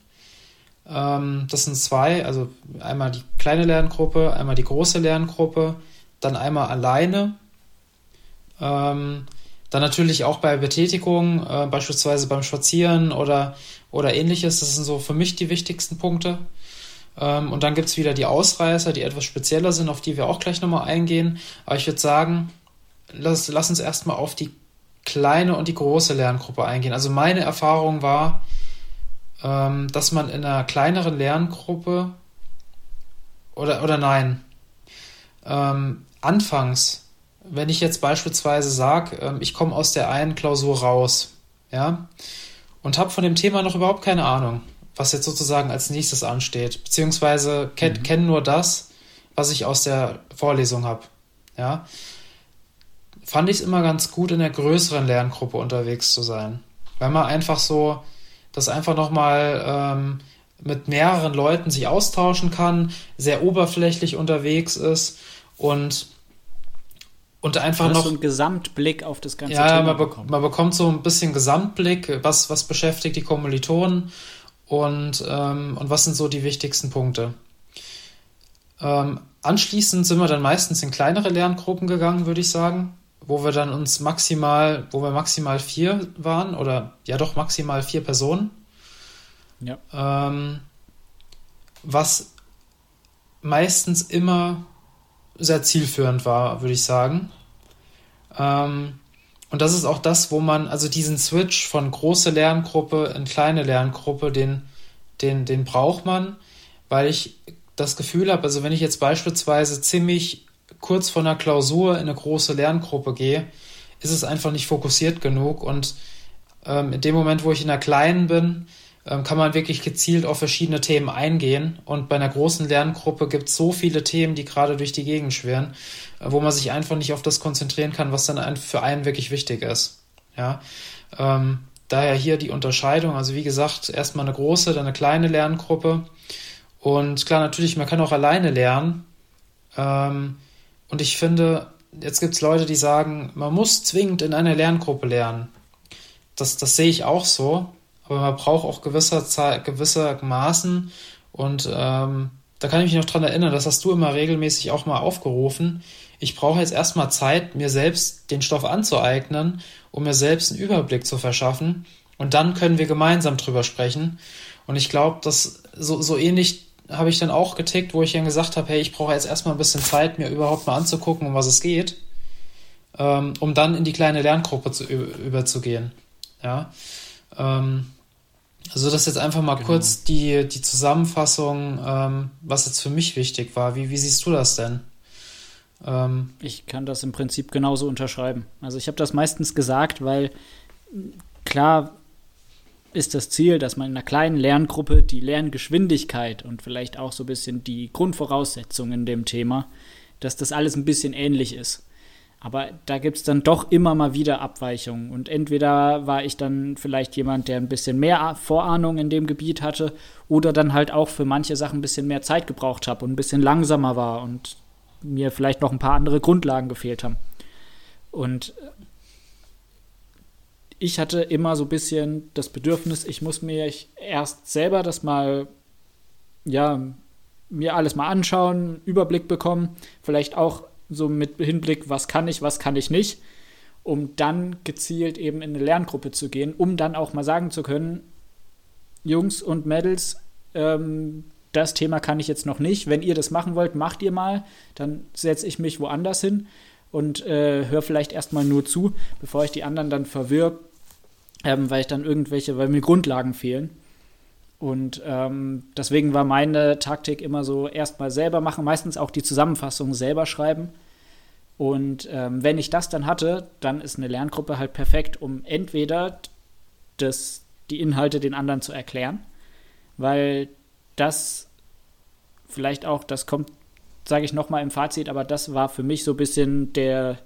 Ähm, das sind zwei, also einmal die kleine Lerngruppe, einmal die große Lerngruppe, dann einmal alleine. Ähm, dann natürlich auch bei Betätigungen, äh, beispielsweise beim Spazieren oder, oder ähnliches. Das sind so für mich die wichtigsten Punkte. Ähm, und dann gibt es wieder die Ausreißer, die etwas spezieller sind, auf die wir auch gleich nochmal eingehen. Aber ich würde sagen, lass, lass uns erstmal auf die kleine und die große Lerngruppe eingehen. Also meine Erfahrung war, ähm, dass man in einer kleineren Lerngruppe oder, oder nein, ähm, anfangs, wenn ich jetzt beispielsweise sage, ähm, ich komme aus der einen Klausur raus, ja, und habe von dem Thema noch überhaupt keine Ahnung, was jetzt sozusagen als nächstes ansteht, beziehungsweise ken mhm. kenne nur das, was ich aus der Vorlesung habe, ja, fand ich es immer ganz gut, in der größeren Lerngruppe unterwegs zu sein, weil man einfach so das einfach nochmal ähm, mit mehreren Leuten sich austauschen kann, sehr oberflächlich unterwegs ist und und einfach noch so einen Gesamtblick auf das ganze ja, Thema man, be man bekommt so ein bisschen Gesamtblick, was, was beschäftigt die Kommilitonen und, ähm, und was sind so die wichtigsten Punkte. Ähm, anschließend sind wir dann meistens in kleinere Lerngruppen gegangen, würde ich sagen, wo wir dann uns maximal, wo wir maximal vier waren oder ja doch maximal vier Personen. Ja. Ähm, was meistens immer sehr zielführend war, würde ich sagen. Ähm, und das ist auch das, wo man, also diesen Switch von große Lerngruppe in kleine Lerngruppe, den, den, den braucht man, weil ich das Gefühl habe, also wenn ich jetzt beispielsweise ziemlich kurz vor einer Klausur in eine große Lerngruppe gehe, ist es einfach nicht fokussiert genug. Und ähm, in dem Moment, wo ich in einer kleinen bin, ähm, kann man wirklich gezielt auf verschiedene Themen eingehen. Und bei einer großen Lerngruppe gibt es so viele Themen, die gerade durch die Gegend schwirren, äh, wo man sich einfach nicht auf das konzentrieren kann, was dann für einen wirklich wichtig ist. Ja. Ähm, daher hier die Unterscheidung. Also wie gesagt, erstmal eine große, dann eine kleine Lerngruppe. Und klar, natürlich, man kann auch alleine lernen. Ähm, und ich finde, jetzt gibt es Leute, die sagen, man muss zwingend in einer Lerngruppe lernen. Das, das sehe ich auch so aber man braucht auch gewisser Zeit, gewissermaßen und ähm, da kann ich mich noch dran erinnern, das hast du immer regelmäßig auch mal aufgerufen. Ich brauche jetzt erstmal Zeit, mir selbst den Stoff anzueignen, um mir selbst einen Überblick zu verschaffen. Und dann können wir gemeinsam drüber sprechen. Und ich glaube, dass so, so ähnlich habe ich dann auch getickt, wo ich dann gesagt habe, hey, ich brauche jetzt erstmal ein bisschen Zeit, mir überhaupt mal anzugucken, um was es geht, ähm, um dann in die kleine Lerngruppe zu, überzugehen. Ja. Ähm, also das jetzt einfach mal genau. kurz die, die Zusammenfassung, ähm, was jetzt für mich wichtig war. Wie, wie siehst du das denn? Ähm, ich kann das im Prinzip genauso unterschreiben. Also ich habe das meistens gesagt, weil klar ist das Ziel, dass man in einer kleinen Lerngruppe die Lerngeschwindigkeit und vielleicht auch so ein bisschen die Grundvoraussetzungen in dem Thema, dass das alles ein bisschen ähnlich ist. Aber da gibt es dann doch immer mal wieder Abweichungen. Und entweder war ich dann vielleicht jemand, der ein bisschen mehr Vorahnung in dem Gebiet hatte, oder dann halt auch für manche Sachen ein bisschen mehr Zeit gebraucht habe und ein bisschen langsamer war und mir vielleicht noch ein paar andere Grundlagen gefehlt haben. Und ich hatte immer so ein bisschen das Bedürfnis, ich muss mir erst selber das mal, ja, mir alles mal anschauen, Überblick bekommen, vielleicht auch so mit Hinblick, was kann ich, was kann ich nicht, um dann gezielt eben in eine Lerngruppe zu gehen, um dann auch mal sagen zu können, Jungs und Mädels, ähm, das Thema kann ich jetzt noch nicht. Wenn ihr das machen wollt, macht ihr mal. Dann setze ich mich woanders hin und äh, höre vielleicht erstmal nur zu, bevor ich die anderen dann verwirre, ähm, weil ich dann irgendwelche, weil mir Grundlagen fehlen. Und ähm, deswegen war meine Taktik immer so, erstmal selber machen, meistens auch die Zusammenfassung selber schreiben. Und ähm, wenn ich das dann hatte, dann ist eine Lerngruppe halt perfekt, um entweder das, die Inhalte den anderen zu erklären, weil das vielleicht auch, das kommt, sage ich nochmal im Fazit, aber das war für mich so ein bisschen der,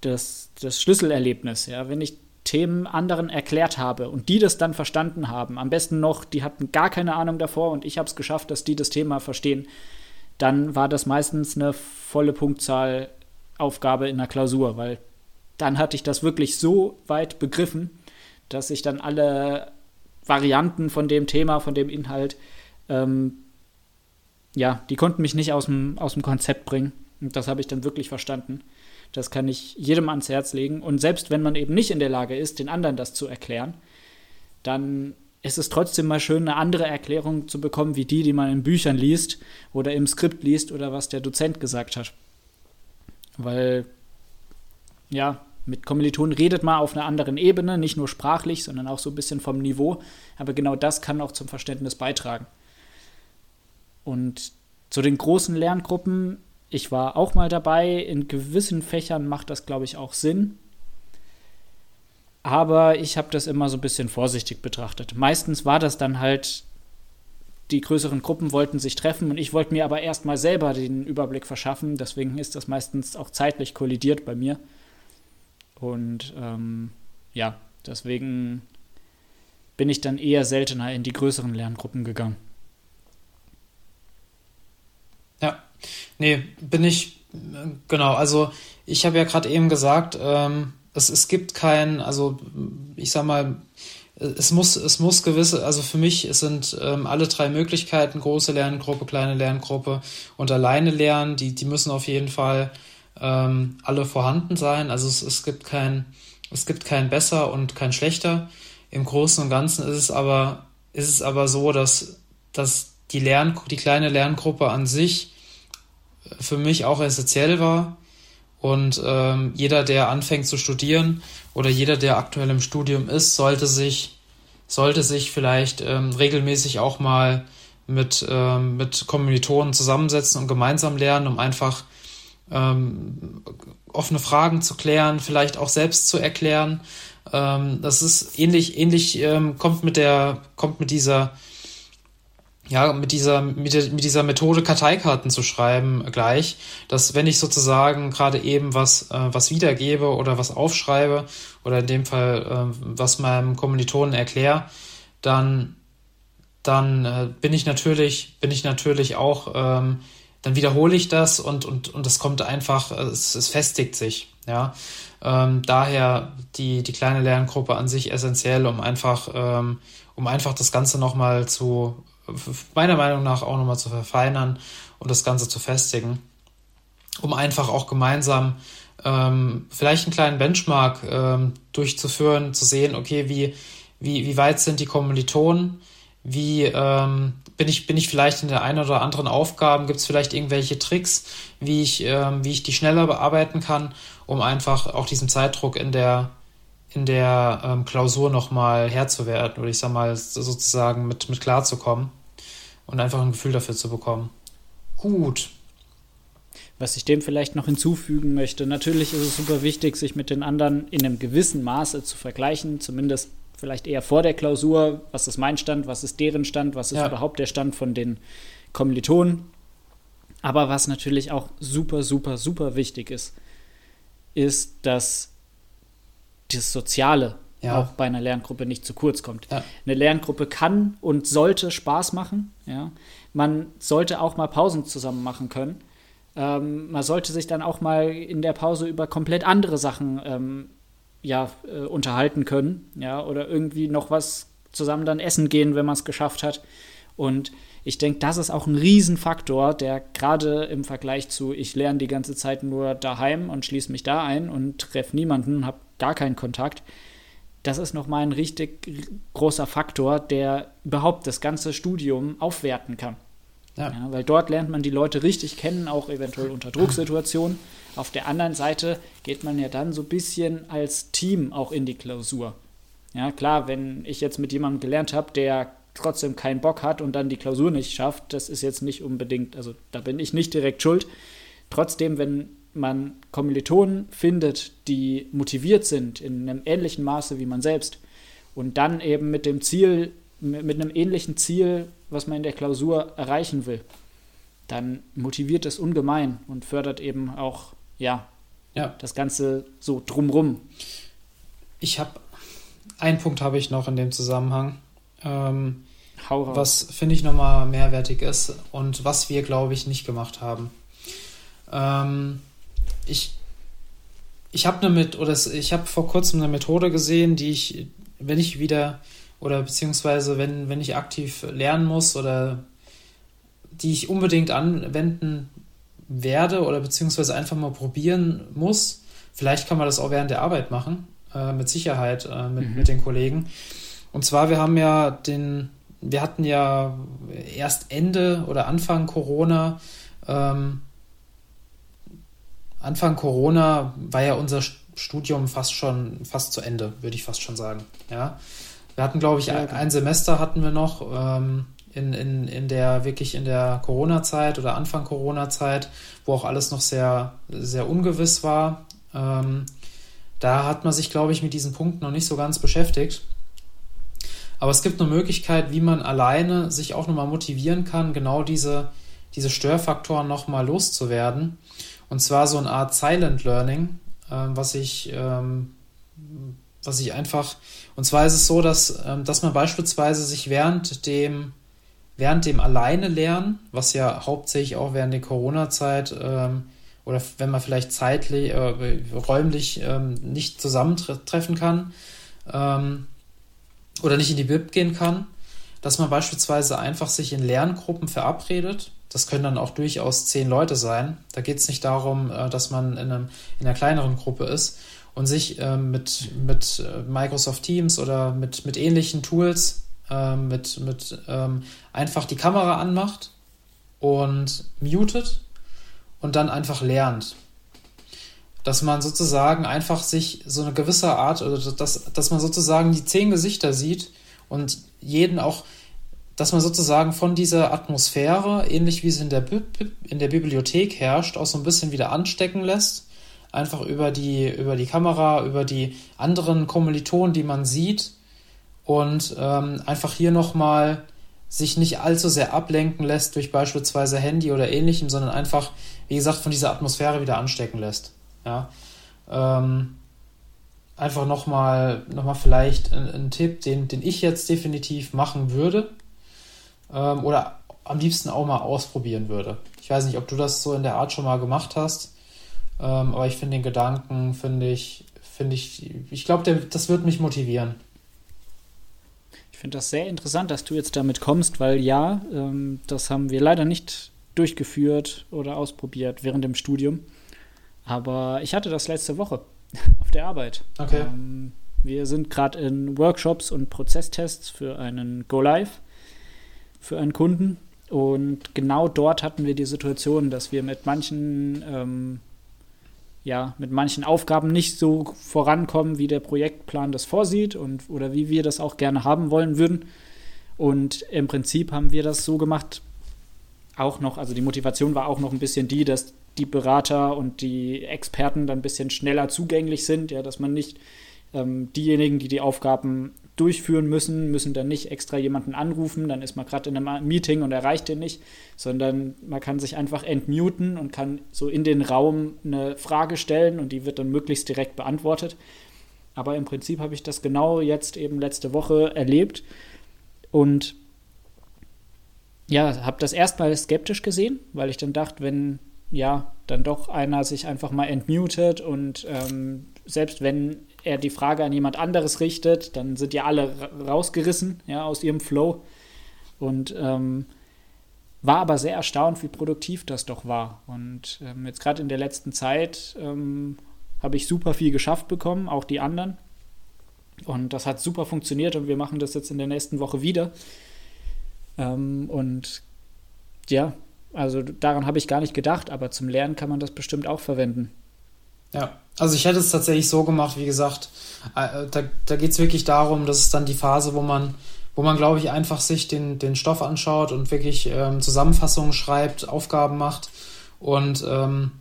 das, das Schlüsselerlebnis. Ja? Wenn ich Themen anderen erklärt habe und die das dann verstanden haben, am besten noch, die hatten gar keine Ahnung davor und ich habe es geschafft, dass die das Thema verstehen, dann war das meistens eine volle Punktzahl Aufgabe in der Klausur, weil dann hatte ich das wirklich so weit begriffen, dass ich dann alle Varianten von dem Thema, von dem Inhalt, ähm, ja, die konnten mich nicht aus dem, Konzept bringen. Und das habe ich dann wirklich verstanden. Das kann ich jedem ans Herz legen. Und selbst wenn man eben nicht in der Lage ist, den anderen das zu erklären, dann ist es trotzdem mal schön, eine andere Erklärung zu bekommen, wie die, die man in Büchern liest oder im Skript liest oder was der Dozent gesagt hat. Weil, ja, mit Kommilitonen redet man auf einer anderen Ebene, nicht nur sprachlich, sondern auch so ein bisschen vom Niveau. Aber genau das kann auch zum Verständnis beitragen. Und zu den großen Lerngruppen, ich war auch mal dabei, in gewissen Fächern macht das, glaube ich, auch Sinn. Aber ich habe das immer so ein bisschen vorsichtig betrachtet. Meistens war das dann halt, die größeren Gruppen wollten sich treffen und ich wollte mir aber erstmal selber den Überblick verschaffen. Deswegen ist das meistens auch zeitlich kollidiert bei mir. Und ähm, ja, deswegen bin ich dann eher seltener in die größeren Lerngruppen gegangen. Ja, nee, bin ich, genau, also ich habe ja gerade eben gesagt, ähm, es, es gibt kein, also ich sag mal, es muss, es muss gewisse, also für mich es sind ähm, alle drei Möglichkeiten, große Lerngruppe, kleine Lerngruppe und alleine lernen, die, die müssen auf jeden Fall ähm, alle vorhanden sein. Also es, es gibt kein, es gibt kein besser und kein schlechter. Im Großen und Ganzen ist es aber, ist es aber so, dass, dass die Lern, die kleine Lerngruppe an sich für mich auch essentiell war. Und ähm, jeder, der anfängt zu studieren oder jeder, der aktuell im Studium ist, sollte sich, sollte sich vielleicht ähm, regelmäßig auch mal mit, ähm, mit Kommilitonen zusammensetzen und gemeinsam lernen, um einfach ähm, offene Fragen zu klären, vielleicht auch selbst zu erklären. Ähm, das ist ähnlich, ähnlich ähm, kommt mit der, kommt mit dieser, ja, mit dieser, mit, der, mit dieser Methode Karteikarten zu schreiben gleich, dass wenn ich sozusagen gerade eben was, äh, was wiedergebe oder was aufschreibe oder in dem Fall äh, was meinem Kommilitonen erkläre, dann, dann äh, bin ich natürlich, bin ich natürlich auch ähm, dann wiederhole ich das und, und, und das kommt einfach, es, es festigt sich. Ja, ähm, daher die, die kleine Lerngruppe an sich essentiell, um einfach, ähm, um einfach das Ganze nochmal zu, meiner Meinung nach auch nochmal zu verfeinern und das Ganze zu festigen, um einfach auch gemeinsam ähm, vielleicht einen kleinen Benchmark ähm, durchzuführen, zu sehen, okay, wie, wie, wie weit sind die Kommilitonen, wie, ähm, bin ich, bin ich vielleicht in der einen oder anderen Aufgabe, gibt es vielleicht irgendwelche Tricks, wie ich, ähm, wie ich die schneller bearbeiten kann, um einfach auch diesem Zeitdruck in der, in der ähm, Klausur nochmal Herr zu werden oder ich sag mal sozusagen mit, mit klarzukommen und einfach ein Gefühl dafür zu bekommen. Gut. Was ich dem vielleicht noch hinzufügen möchte, natürlich ist es super wichtig, sich mit den anderen in einem gewissen Maße zu vergleichen, zumindest vielleicht eher vor der Klausur, was ist mein Stand, was ist deren Stand, was ist ja. überhaupt der Stand von den Kommilitonen. Aber was natürlich auch super, super, super wichtig ist, ist, dass das Soziale ja. auch bei einer Lerngruppe nicht zu kurz kommt. Ja. Eine Lerngruppe kann und sollte Spaß machen. Ja? Man sollte auch mal Pausen zusammen machen können. Ähm, man sollte sich dann auch mal in der Pause über komplett andere Sachen ähm, ja, äh, unterhalten können, ja, oder irgendwie noch was zusammen dann essen gehen, wenn man es geschafft hat. Und ich denke, das ist auch ein Riesenfaktor, der gerade im Vergleich zu, ich lerne die ganze Zeit nur daheim und schließe mich da ein und treffe niemanden, habe gar keinen Kontakt. Das ist nochmal ein richtig großer Faktor, der überhaupt das ganze Studium aufwerten kann. Ja. Ja, weil dort lernt man die Leute richtig kennen, auch eventuell unter Drucksituationen. Auf der anderen Seite geht man ja dann so ein bisschen als Team auch in die Klausur. Ja, klar, wenn ich jetzt mit jemandem gelernt habe, der trotzdem keinen Bock hat und dann die Klausur nicht schafft, das ist jetzt nicht unbedingt, also da bin ich nicht direkt schuld. Trotzdem, wenn man Kommilitonen findet, die motiviert sind in einem ähnlichen Maße wie man selbst und dann eben mit dem Ziel, mit einem ähnlichen Ziel, was man in der Klausur erreichen will, dann motiviert es ungemein und fördert eben auch ja, ja. das Ganze so drumrum. Ich habe, einen Punkt habe ich noch in dem Zusammenhang. Ähm, was finde ich nochmal mehrwertig ist und was wir, glaube ich, nicht gemacht haben. Ähm, ich ich habe eine mit oder ich habe vor kurzem eine Methode gesehen, die ich, wenn ich wieder oder beziehungsweise wenn, wenn ich aktiv lernen muss oder die ich unbedingt anwenden werde oder beziehungsweise einfach mal probieren muss. Vielleicht kann man das auch während der Arbeit machen, äh, mit Sicherheit äh, mit, mhm. mit den Kollegen. Und zwar, wir haben ja den, wir hatten ja erst Ende oder Anfang Corona, ähm, Anfang Corona war ja unser Studium fast schon fast zu Ende, würde ich fast schon sagen. Ja, wir hatten, glaube ich, ja, ein, Semester hatten wir noch ähm, in, in, in der wirklich in der Corona-Zeit oder Anfang Corona-Zeit, wo auch alles noch sehr sehr ungewiss war. Ähm, da hat man sich, glaube ich, mit diesen Punkten noch nicht so ganz beschäftigt. Aber es gibt eine Möglichkeit, wie man alleine sich auch nochmal motivieren kann, genau diese, diese Störfaktoren nochmal loszuwerden. Und zwar so eine Art Silent Learning, äh, was ich, ähm, was ich einfach, und zwar ist es so, dass, ähm, dass man beispielsweise sich während dem, während dem Alleine lernen, was ja hauptsächlich auch während der Corona-Zeit ähm, oder wenn man vielleicht zeitlich, äh, räumlich ähm, nicht zusammentreffen kann, ähm, oder nicht in die Bib gehen kann, dass man beispielsweise einfach sich in Lerngruppen verabredet. Das können dann auch durchaus zehn Leute sein. Da geht es nicht darum, äh, dass man in, einem, in einer kleineren Gruppe ist und sich ähm, mit, mit äh, Microsoft Teams oder mit, mit ähnlichen Tools äh, mit, mit ähm, einfach die Kamera anmacht und mutet und dann einfach lernt dass man sozusagen einfach sich so eine gewisse Art, oder dass, dass man sozusagen die zehn Gesichter sieht und jeden auch, dass man sozusagen von dieser Atmosphäre, ähnlich wie es in der, in der Bibliothek herrscht, auch so ein bisschen wieder anstecken lässt. Einfach über die, über die Kamera, über die anderen Kommilitonen, die man sieht und ähm, einfach hier nochmal sich nicht allzu sehr ablenken lässt durch beispielsweise Handy oder ähnlichem, sondern einfach, wie gesagt, von dieser Atmosphäre wieder anstecken lässt. Ja. Ähm, einfach nochmal noch mal vielleicht ein, ein, Tipp, den, den ich jetzt definitiv machen würde ähm, oder am liebsten auch mal ausprobieren würde. Ich weiß nicht, ob du das so in der Art schon mal gemacht hast, ähm, aber ich finde den Gedanken, finde ich, finde ich, ich glaube, das wird mich motivieren. Ich finde das sehr interessant, dass du jetzt damit kommst, weil ja, ähm, das haben wir leider nicht durchgeführt oder ausprobiert während dem Studium. Aber ich hatte das letzte Woche auf der Arbeit. Okay. Ähm, wir sind gerade in Workshops und Prozesstests für einen Go Live für einen Kunden. Und genau dort hatten wir die Situation, dass wir mit manchen, ähm, ja, mit manchen Aufgaben nicht so vorankommen, wie der Projektplan das vorsieht und oder wie wir das auch gerne haben wollen würden. Und im Prinzip haben wir das so gemacht, auch noch, also die Motivation war auch noch ein bisschen die, dass die Berater und die Experten dann ein bisschen schneller zugänglich sind, ja, dass man nicht ähm, diejenigen, die die Aufgaben durchführen müssen, müssen dann nicht extra jemanden anrufen, dann ist man gerade in einem Meeting und erreicht den nicht, sondern man kann sich einfach entmuten und kann so in den Raum eine Frage stellen und die wird dann möglichst direkt beantwortet. Aber im Prinzip habe ich das genau jetzt eben letzte Woche erlebt und ja, habe das erstmal skeptisch gesehen, weil ich dann dachte, wenn ja, dann doch einer sich einfach mal entmutet und ähm, selbst wenn er die Frage an jemand anderes richtet, dann sind ja alle rausgerissen ja, aus ihrem Flow. Und ähm, war aber sehr erstaunt, wie produktiv das doch war. Und ähm, jetzt gerade in der letzten Zeit ähm, habe ich super viel geschafft bekommen, auch die anderen. Und das hat super funktioniert und wir machen das jetzt in der nächsten Woche wieder. Ähm, und ja, also daran habe ich gar nicht gedacht, aber zum Lernen kann man das bestimmt auch verwenden. Ja, also ich hätte es tatsächlich so gemacht, wie gesagt, äh, da, da geht es wirklich darum, dass es dann die Phase, wo man, wo man, glaube ich, einfach sich den, den Stoff anschaut und wirklich ähm, Zusammenfassungen schreibt, Aufgaben macht. Und ähm,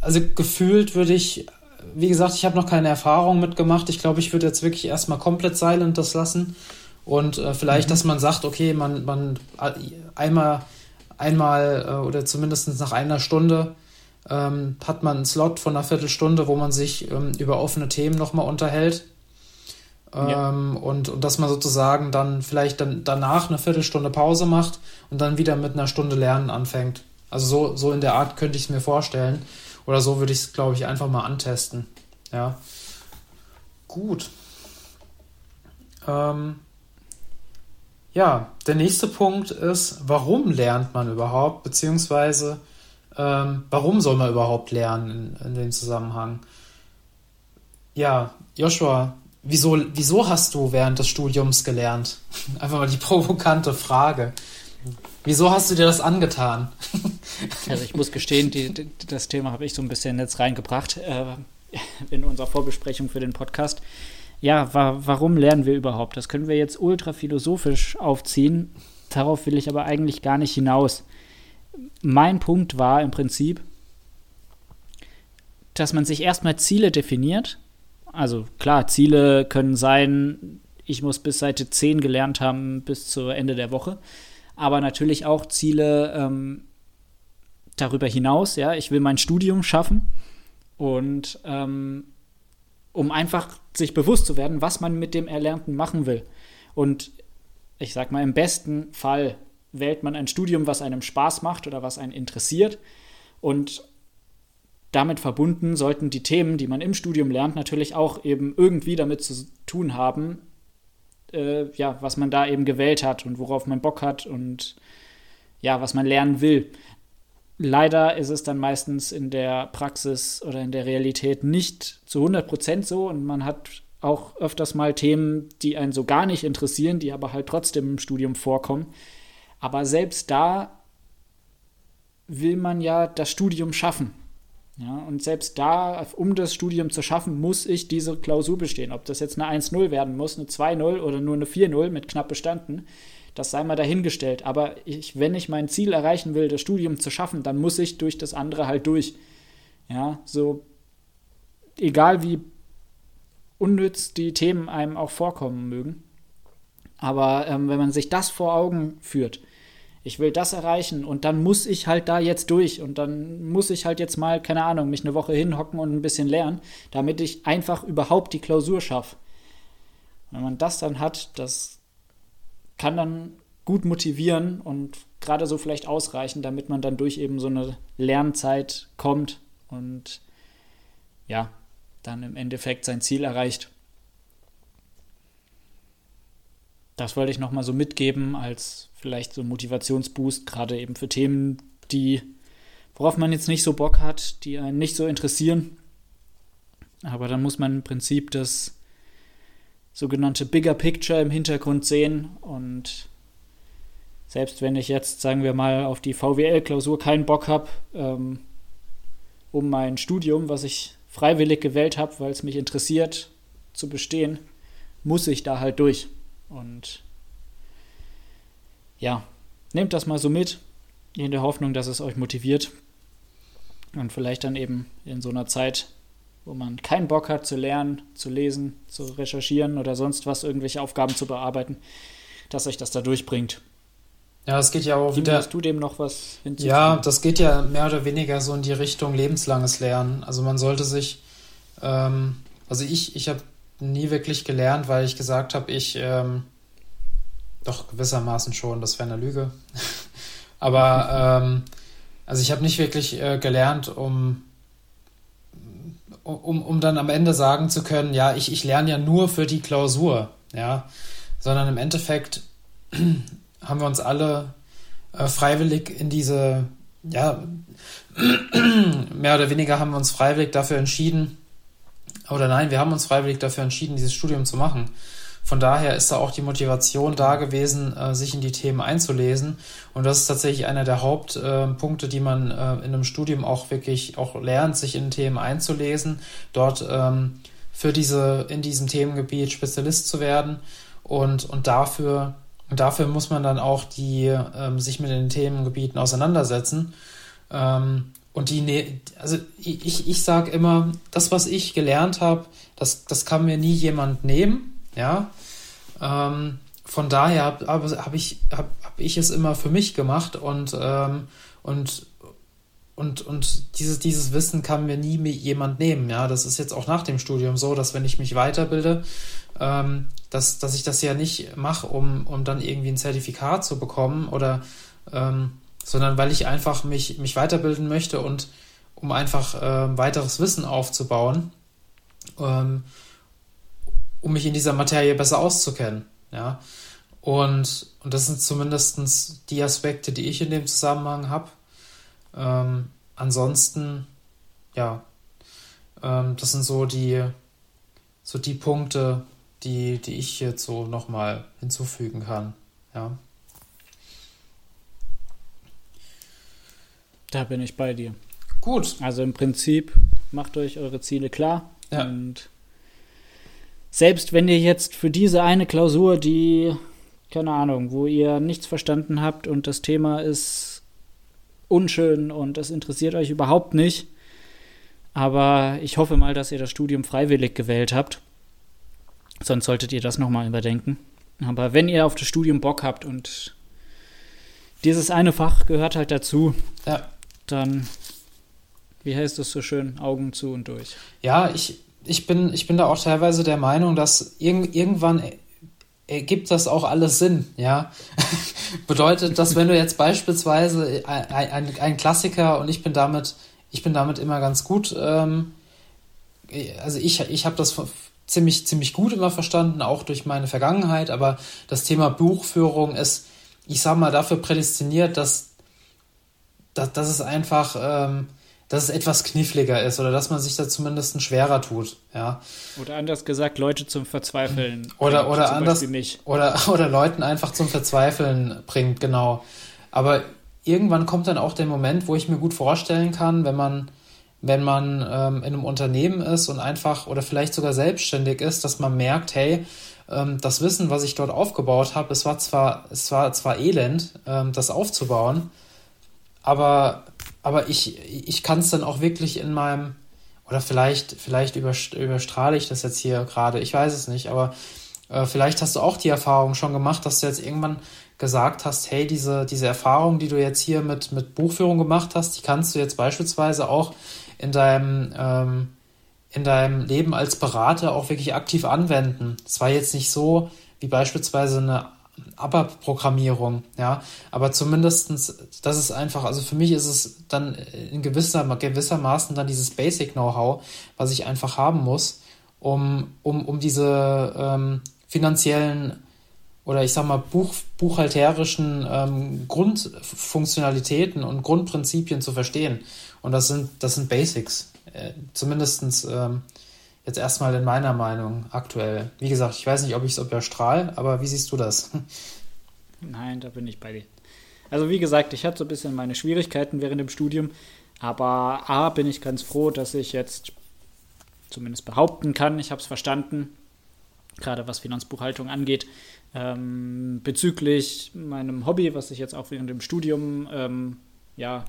also gefühlt würde ich, wie gesagt, ich habe noch keine Erfahrung mitgemacht. Ich glaube, ich würde jetzt wirklich erstmal komplett silent das lassen. Und äh, vielleicht, mhm. dass man sagt, okay, man, man äh, einmal einmal äh, oder zumindest nach einer Stunde ähm, hat man einen Slot von einer Viertelstunde, wo man sich ähm, über offene Themen nochmal unterhält. Ähm, ja. und, und dass man sozusagen dann vielleicht dann danach eine Viertelstunde Pause macht und dann wieder mit einer Stunde Lernen anfängt. Also so, so in der Art könnte ich es mir vorstellen. Oder so würde ich es, glaube ich, einfach mal antesten. Ja. Gut. Ähm, ja, der nächste Punkt ist, warum lernt man überhaupt, beziehungsweise ähm, warum soll man überhaupt lernen in, in dem Zusammenhang? Ja, Joshua, wieso, wieso hast du während des Studiums gelernt? Einfach mal die provokante Frage. Wieso hast du dir das angetan? Also ich muss gestehen, die, die, das Thema habe ich so ein bisschen jetzt reingebracht äh, in unserer Vorbesprechung für den Podcast. Ja, wa warum lernen wir überhaupt? Das können wir jetzt ultra philosophisch aufziehen. Darauf will ich aber eigentlich gar nicht hinaus. Mein Punkt war im Prinzip, dass man sich erstmal Ziele definiert. Also klar, Ziele können sein, ich muss bis Seite 10 gelernt haben bis zu Ende der Woche aber natürlich auch Ziele ähm, darüber hinaus. Ja, ich will mein Studium schaffen und ähm, um einfach sich bewusst zu werden, was man mit dem Erlernten machen will. Und ich sag mal, im besten Fall wählt man ein Studium, was einem Spaß macht oder was einen interessiert. Und damit verbunden sollten die Themen, die man im Studium lernt, natürlich auch eben irgendwie damit zu tun haben, äh, ja, was man da eben gewählt hat und worauf man Bock hat und ja, was man lernen will. Leider ist es dann meistens in der Praxis oder in der Realität nicht zu 100% so und man hat auch öfters mal Themen, die einen so gar nicht interessieren, die aber halt trotzdem im Studium vorkommen. Aber selbst da will man ja das Studium schaffen. Ja, und selbst da, um das Studium zu schaffen, muss ich diese Klausur bestehen. Ob das jetzt eine 1-0 werden muss, eine 2-0 oder nur eine 4-0 mit knapp bestanden, das sei mal dahingestellt. Aber ich, wenn ich mein Ziel erreichen will, das Studium zu schaffen, dann muss ich durch das andere halt durch. Ja, so egal wie unnütz die Themen einem auch vorkommen mögen. Aber ähm, wenn man sich das vor Augen führt, ich will das erreichen und dann muss ich halt da jetzt durch und dann muss ich halt jetzt mal, keine Ahnung, mich eine Woche hinhocken und ein bisschen lernen, damit ich einfach überhaupt die Klausur schaffe. Wenn man das dann hat, das kann dann gut motivieren und gerade so vielleicht ausreichen, damit man dann durch eben so eine Lernzeit kommt und ja, dann im Endeffekt sein Ziel erreicht. Das wollte ich nochmal so mitgeben als vielleicht so ein Motivationsboost, gerade eben für Themen, die, worauf man jetzt nicht so Bock hat, die einen nicht so interessieren. Aber dann muss man im Prinzip das sogenannte Bigger Picture im Hintergrund sehen und selbst wenn ich jetzt, sagen wir mal, auf die VWL-Klausur keinen Bock habe, ähm, um mein Studium, was ich freiwillig gewählt habe, weil es mich interessiert, zu bestehen, muss ich da halt durch. Und ja, nehmt das mal so mit, in der Hoffnung, dass es euch motiviert. Und vielleicht dann eben in so einer Zeit, wo man keinen Bock hat zu lernen, zu lesen, zu recherchieren oder sonst was, irgendwelche Aufgaben zu bearbeiten, dass euch das da durchbringt. Ja, es geht ja auch wieder. Hast du dem noch was hinzufügen? Ja, das geht ja mehr oder weniger so in die Richtung lebenslanges Lernen. Also man sollte sich, ähm, also ich, ich habe nie wirklich gelernt, weil ich gesagt habe, ich ähm, doch, gewissermaßen schon, das wäre eine Lüge. Aber ähm, also ich habe nicht wirklich äh, gelernt, um, um, um dann am Ende sagen zu können, ja, ich, ich lerne ja nur für die Klausur, ja, sondern im Endeffekt haben wir uns alle äh, freiwillig in diese, ja, mehr oder weniger haben wir uns freiwillig dafür entschieden, oder nein, wir haben uns freiwillig dafür entschieden, dieses Studium zu machen. Von daher ist da auch die Motivation da gewesen, äh, sich in die Themen einzulesen. Und das ist tatsächlich einer der Hauptpunkte, äh, die man äh, in einem Studium auch wirklich auch lernt, sich in Themen einzulesen, dort ähm, für diese, in diesem Themengebiet Spezialist zu werden. Und, und dafür, dafür muss man dann auch die, ähm, sich mit den Themengebieten auseinandersetzen. Ähm, und die, ne, also ich, ich sage immer, das, was ich gelernt habe, das, das kann mir nie jemand nehmen. Ja. Ähm, von daher habe hab ich, hab, hab ich es immer für mich gemacht und, ähm, und, und, und dieses, dieses Wissen kann mir nie jemand nehmen. Ja, das ist jetzt auch nach dem Studium so, dass wenn ich mich weiterbilde, ähm, dass, dass ich das ja nicht mache, um, um dann irgendwie ein Zertifikat zu bekommen oder ähm, sondern weil ich einfach mich, mich weiterbilden möchte und um einfach äh, weiteres Wissen aufzubauen. Ähm, um mich in dieser Materie besser auszukennen. Ja. Und, und das sind zumindest die Aspekte, die ich in dem Zusammenhang habe. Ähm, ansonsten, ja, ähm, das sind so die, so die Punkte, die, die ich jetzt so nochmal hinzufügen kann. Ja. Da bin ich bei dir. Gut. Also im Prinzip macht euch eure Ziele klar. Ja. Und selbst wenn ihr jetzt für diese eine Klausur, die, keine Ahnung, wo ihr nichts verstanden habt und das Thema ist unschön und das interessiert euch überhaupt nicht, aber ich hoffe mal, dass ihr das Studium freiwillig gewählt habt. Sonst solltet ihr das nochmal überdenken. Aber wenn ihr auf das Studium Bock habt und dieses eine Fach gehört halt dazu, Ja. dann, wie heißt es so schön, Augen zu und durch. Ja, ich, ich, bin, ich bin da auch teilweise der Meinung, dass irg irgendwann er- ergibt das auch alles Sinn, ja. Bedeutet, dass wenn du jetzt beispielsweise ein, ein, ein Klassiker und ich bin damit, ich bin damit immer ganz gut, ähm, also ich, ich habe das ziemlich, ziemlich gut immer verstanden, auch durch meine Vergangenheit, aber das Thema Buchführung ist, ich sag mal, dafür prädestiniert, dass, dass, dass es einfach, ähm, dass es etwas kniffliger ist oder dass man sich da zumindest schwerer tut, ja. Oder anders gesagt, Leute zum Verzweifeln. Oder, bringt, oder anders, oder, oder Leuten einfach zum Verzweifeln bringt, genau. Aber irgendwann kommt dann auch der Moment, wo ich mir gut vorstellen kann, wenn man, wenn man ähm, in einem Unternehmen ist und einfach oder vielleicht sogar selbstständig ist, dass man merkt, hey, ähm, das Wissen, was ich dort aufgebaut habe, es war zwar, es war zwar elend, ähm, das aufzubauen, aber, aber ich, ich kann es dann auch wirklich in meinem, oder vielleicht, vielleicht überst- überstrahle ich das jetzt hier gerade, ich weiß es nicht, aber äh, vielleicht hast du auch die Erfahrung schon gemacht, dass du jetzt irgendwann gesagt hast, hey, diese, diese Erfahrung, die du jetzt hier mit, mit Buchführung gemacht hast, die kannst du jetzt beispielsweise auch in deinem, ähm, in deinem Leben als Berater auch wirklich aktiv anwenden. Es war jetzt nicht so wie beispielsweise eine ABAP-Programmierung, ja, aber zumindestens, das ist einfach, also für mich ist es dann in gewisser, gewissermaßen dann dieses Basic-Know-how, was ich einfach haben muss, um, um, um diese ähm, finanziellen oder ich sag mal buch, buchhalterischen ähm, Grundfunktionalitäten und Grundprinzipien zu verstehen. Und das sind, das sind Basics. Äh, zumindestens ähm, jetzt erstmal in meiner Meinung aktuell. Wie gesagt, ich weiß nicht, ob ich es überstrahl, aber wie siehst du das? Nein, da bin ich bei dir. Also wie gesagt, ich hatte so ein bisschen meine Schwierigkeiten während dem Studium, aber A, bin ich ganz froh, dass ich jetzt zumindest behaupten kann, ich habe es verstanden, gerade was Finanzbuchhaltung angeht. Ähm, bezüglich meinem Hobby, was ich jetzt auch während dem Studium ähm, ja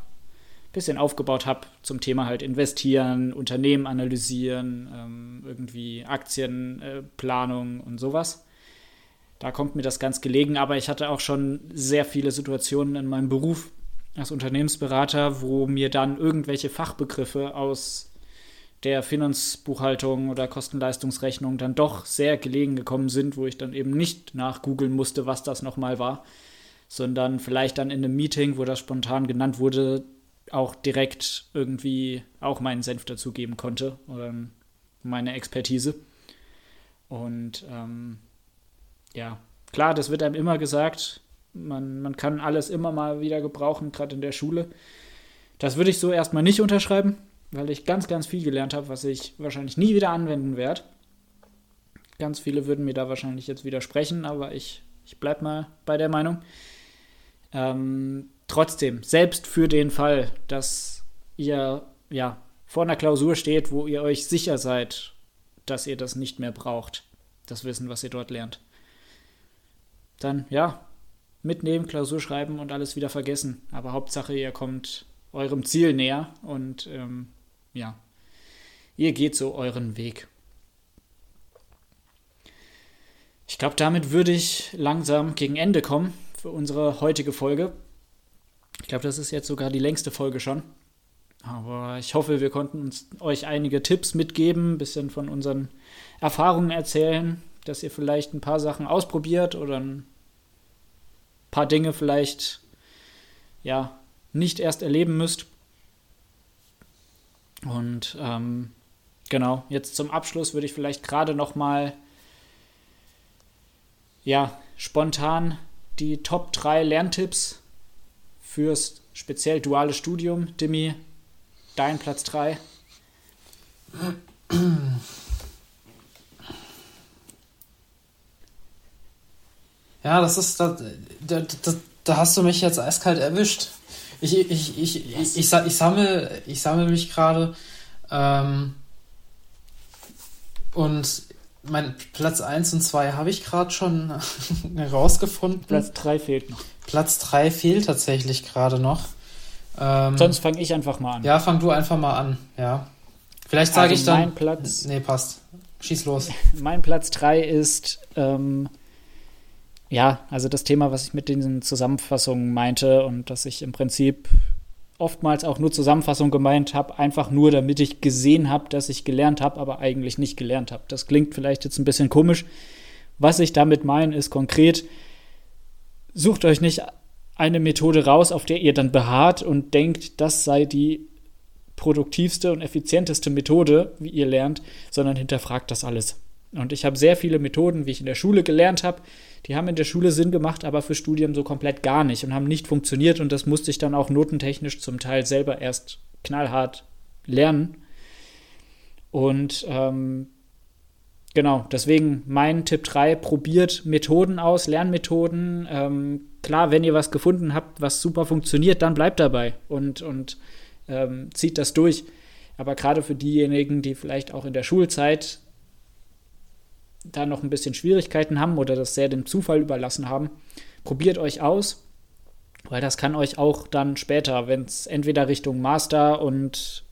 bisschen aufgebaut habe zum Thema halt investieren, Unternehmen analysieren, ähm, irgendwie Aktienplanung äh, und sowas. Da kommt mir das ganz gelegen, aber ich hatte auch schon sehr viele Situationen in meinem Beruf als Unternehmensberater, wo mir dann irgendwelche Fachbegriffe aus der Finanzbuchhaltung oder Kostenleistungsrechnung dann doch sehr gelegen gekommen sind, wo ich dann eben nicht nachgoogeln musste, was das nochmal war, sondern vielleicht dann in einem Meeting, wo das spontan genannt wurde, auch direkt irgendwie auch meinen Senf dazugeben konnte oder meine Expertise. Und ähm, ja, klar, das wird einem immer gesagt. Man, man kann alles immer mal wieder gebrauchen, gerade in der Schule. Das würde ich so erstmal nicht unterschreiben, weil ich ganz, ganz viel gelernt habe, was ich wahrscheinlich nie wieder anwenden werde. Ganz viele würden mir da wahrscheinlich jetzt widersprechen, aber ich, ich bleibe mal bei der Meinung. Ähm, trotzdem, selbst für den Fall, dass ihr ja vor einer Klausur steht, wo ihr euch sicher seid, dass ihr das nicht mehr braucht, das Wissen, was ihr dort lernt, dann ja, mitnehmen, Klausur schreiben und alles wieder vergessen. Aber Hauptsache, ihr kommt eurem Ziel näher und ähm, ja, ihr geht so euren Weg. Ich glaube, damit würde ich langsam gegen Ende kommen für unsere heutige Folge. Ich glaube, das ist jetzt sogar die längste Folge schon. Aber ich hoffe, wir konnten uns, euch einige Tipps mitgeben, ein bisschen von unseren Erfahrungen erzählen, dass ihr vielleicht ein paar Sachen ausprobiert oder ein paar Dinge vielleicht ja nicht erst erleben müsst. Und ähm, genau, jetzt zum Abschluss würde ich vielleicht gerade noch mal ja spontan die Top 3 Lerntipps fürs speziell duale Studium. Dimi, dein Platz 3. Ja, das ist, da, da, da, da hast du mich jetzt eiskalt erwischt. Ich, ich, ich, ich, yes. ich, ich, ich, sammle, ich sammle mich gerade. Ähm, und mein Platz 1 und 2 habe ich gerade schon herausgefunden. Platz 3 fehlt noch. Platz 3 fehlt tatsächlich gerade noch. Ähm, Sonst fange ich einfach mal an. Ja, fang du einfach mal an, ja. Vielleicht sage also ich dann. Mein Platz. Nee, passt. Schieß los. mein Platz 3 ist ähm, ja, also das Thema, was ich mit diesen Zusammenfassungen meinte und dass ich im Prinzip oftmals auch nur Zusammenfassung gemeint habe, einfach nur, damit ich gesehen habe, dass ich gelernt habe, aber eigentlich nicht gelernt habe. Das klingt vielleicht jetzt ein bisschen komisch. Was ich damit meine, ist konkret, sucht euch nicht eine Methode raus, auf der ihr dann beharrt und denkt, das sei die produktivste und effizienteste Methode, wie ihr lernt, sondern hinterfragt das alles. Und ich habe sehr viele Methoden, wie ich in der Schule gelernt habe, die haben in der Schule Sinn gemacht, aber für Studien so komplett gar nicht und haben nicht funktioniert. Und das musste ich dann auch notentechnisch zum Teil selber erst knallhart lernen. Und ähm, genau, deswegen mein Tipp 3, probiert Methoden aus, Lernmethoden. Ähm, klar, wenn ihr was gefunden habt, was super funktioniert, dann bleibt dabei und, und ähm, zieht das durch. Aber gerade für diejenigen, die vielleicht auch in der Schulzeit da noch ein bisschen Schwierigkeiten haben oder das sehr dem Zufall überlassen haben, probiert euch aus, weil das kann euch auch dann später, wenn es entweder Richtung Master und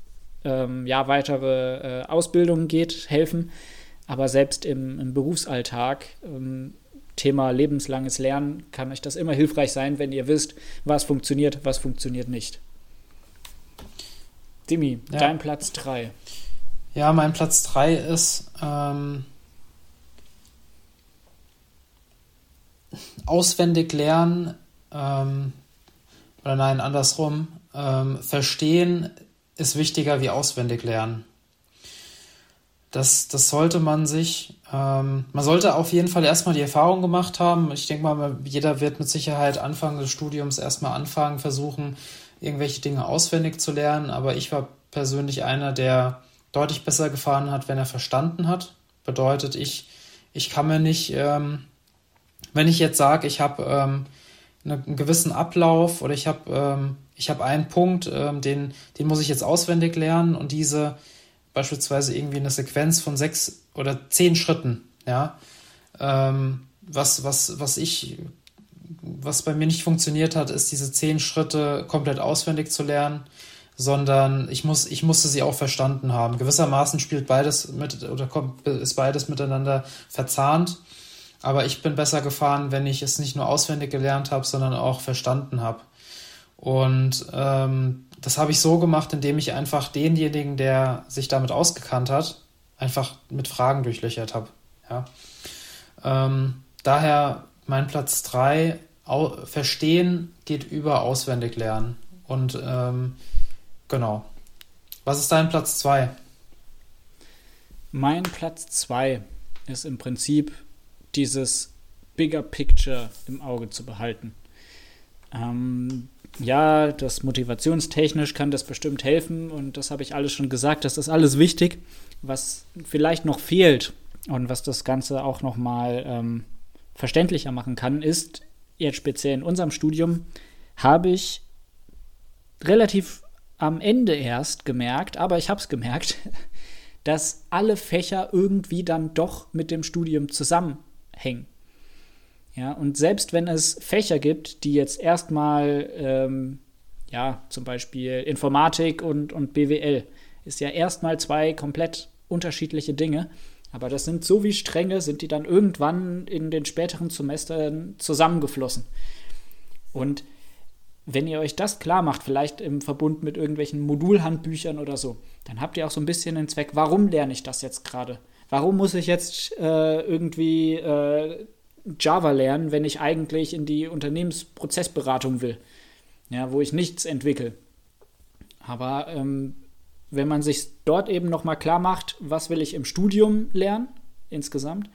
ähm, ja, weitere äh, Ausbildungen geht, helfen. Aber selbst im, im Berufsalltag, ähm, Thema lebenslanges Lernen, kann euch das immer hilfreich sein, wenn ihr wisst, was funktioniert, was funktioniert nicht. Dimi, ja. dein Platz 3. Ja, mein Platz 3 ist ähm, auswendig lernen, ähm, oder nein, andersrum, ähm, verstehen ist wichtiger wie auswendig lernen. Das, das sollte man sich, ähm, man sollte auf jeden Fall erstmal die Erfahrung gemacht haben. Ich denke mal, jeder wird mit Sicherheit Anfang des Studiums erstmal anfangen, versuchen, irgendwelche Dinge auswendig zu lernen. Aber ich war persönlich einer, der deutlich besser gefahren hat, wenn er verstanden hat. Bedeutet, ich, ich kann mir nicht ähm, wenn ich jetzt sage, ich habe ähm, einen gewissen Ablauf oder ich habe ähm, ich einen Punkt, ähm, den, den muss ich jetzt auswendig lernen und diese beispielsweise irgendwie eine Sequenz von sechs oder zehn Schritten, ja, ähm, was, was, was ich, was bei mir nicht funktioniert hat, ist diese zehn Schritte komplett auswendig zu lernen, sondern ich muss, ich musste sie auch verstanden haben. Gewissermaßen spielt beides mit oder kommt, ist beides miteinander verzahnt. Aber ich bin besser gefahren, wenn ich es nicht nur auswendig gelernt habe, sondern auch verstanden habe. Und ähm, das habe ich so gemacht, indem ich einfach denjenigen, der sich damit ausgekannt hat, einfach mit Fragen durchlöchert habe. Ja. Ähm, daher mein Platz 3, verstehen geht über auswendig lernen. Und ähm, genau. Was ist dein Platz 2? Mein Platz 2 ist im Prinzip dieses Bigger Picture im Auge zu behalten. Ähm, ja, das motivationstechnisch kann das bestimmt helfen und das habe ich alles schon gesagt, das ist alles wichtig. Was vielleicht noch fehlt und was das Ganze auch nochmal ähm, verständlicher machen kann, ist, jetzt speziell in unserem Studium, habe ich relativ am Ende erst gemerkt, aber ich habe es gemerkt, dass alle Fächer irgendwie dann doch mit dem Studium zusammen hängen. Ja, und selbst wenn es Fächer gibt, die jetzt erstmal, ähm, ja, zum Beispiel Informatik und, und BWL, ist ja erstmal zwei komplett unterschiedliche Dinge. Aber das sind so wie Stränge, sind die dann irgendwann in den späteren Semestern zusammengeflossen. Und wenn ihr euch das klar macht, vielleicht im Verbund mit irgendwelchen Modulhandbüchern oder so, dann habt ihr auch so ein bisschen den Zweck, warum lerne ich das jetzt gerade? Warum muss ich jetzt äh, irgendwie äh, Java lernen, wenn ich eigentlich in die Unternehmensprozessberatung will? Ja, wo ich nichts entwickle. Aber ähm, wenn man sich dort eben nochmal klar macht, was will ich im Studium lernen insgesamt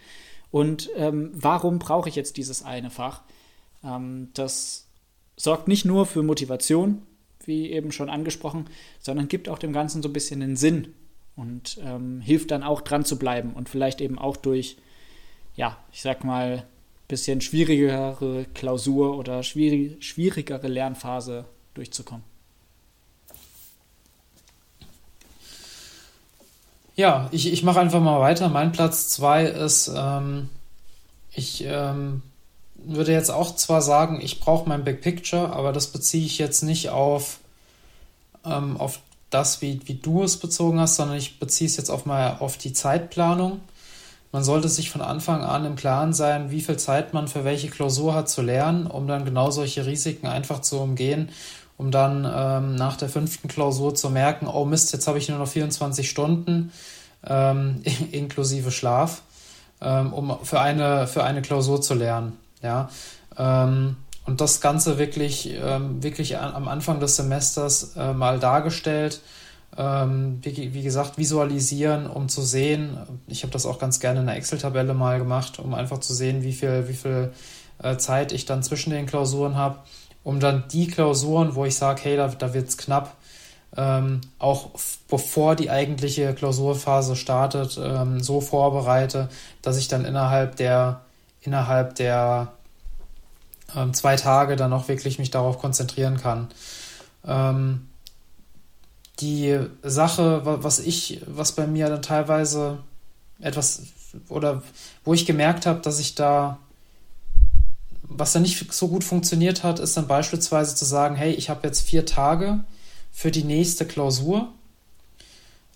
Und ähm, warum brauche ich jetzt dieses eine Fach? Ähm, das sorgt nicht nur für Motivation, wie eben schon angesprochen, sondern gibt auch dem Ganzen so ein bisschen den Sinn und ähm, hilft dann auch dran zu bleiben und vielleicht eben auch durch, ja, ich sag mal, bisschen schwierigere Klausur oder schwierig, schwierigere Lernphase durchzukommen. Ja, ich, ich mache einfach mal weiter. Mein Platz 2 ist, ähm, ich ähm, würde jetzt auch zwar sagen, ich brauche mein Big Picture, aber das beziehe ich jetzt nicht auf, ähm, auf das, wie, wie du es bezogen hast, sondern ich beziehe es jetzt auf mal auf die Zeitplanung. Man sollte sich von Anfang an im Klaren sein, wie viel Zeit man für welche Klausur hat zu lernen, um dann genau solche Risiken einfach zu umgehen, um dann ähm, nach der fünften Klausur zu merken, oh Mist, jetzt habe ich nur noch 24 Stunden ähm, inklusive Schlaf, ähm, um für eine, für eine Klausur zu lernen. Ja, ähm, und das Ganze wirklich, ähm, wirklich am Anfang des Semesters äh, mal dargestellt. Ähm, wie, wie, gesagt, visualisieren, um zu sehen. Ich habe das auch ganz gerne in einer Excel-Tabelle mal gemacht, um einfach zu sehen, wie viel, wie viel äh, Zeit ich dann zwischen den Klausuren habe, um dann die Klausuren, wo ich sage, hey, da, da wird es knapp, ähm, auch bevor die eigentliche Klausurphase startet, ähm, so vorbereite, dass ich dann innerhalb der innerhalb der ähm, zwei Tage dann auch wirklich mich darauf konzentrieren kann. Ähm, die Sache, was ich, was bei mir dann teilweise etwas oder wo ich gemerkt habe, dass ich da was dann nicht so gut funktioniert hat, ist dann beispielsweise zu sagen, hey, ich habe jetzt vier Tage für die nächste Klausur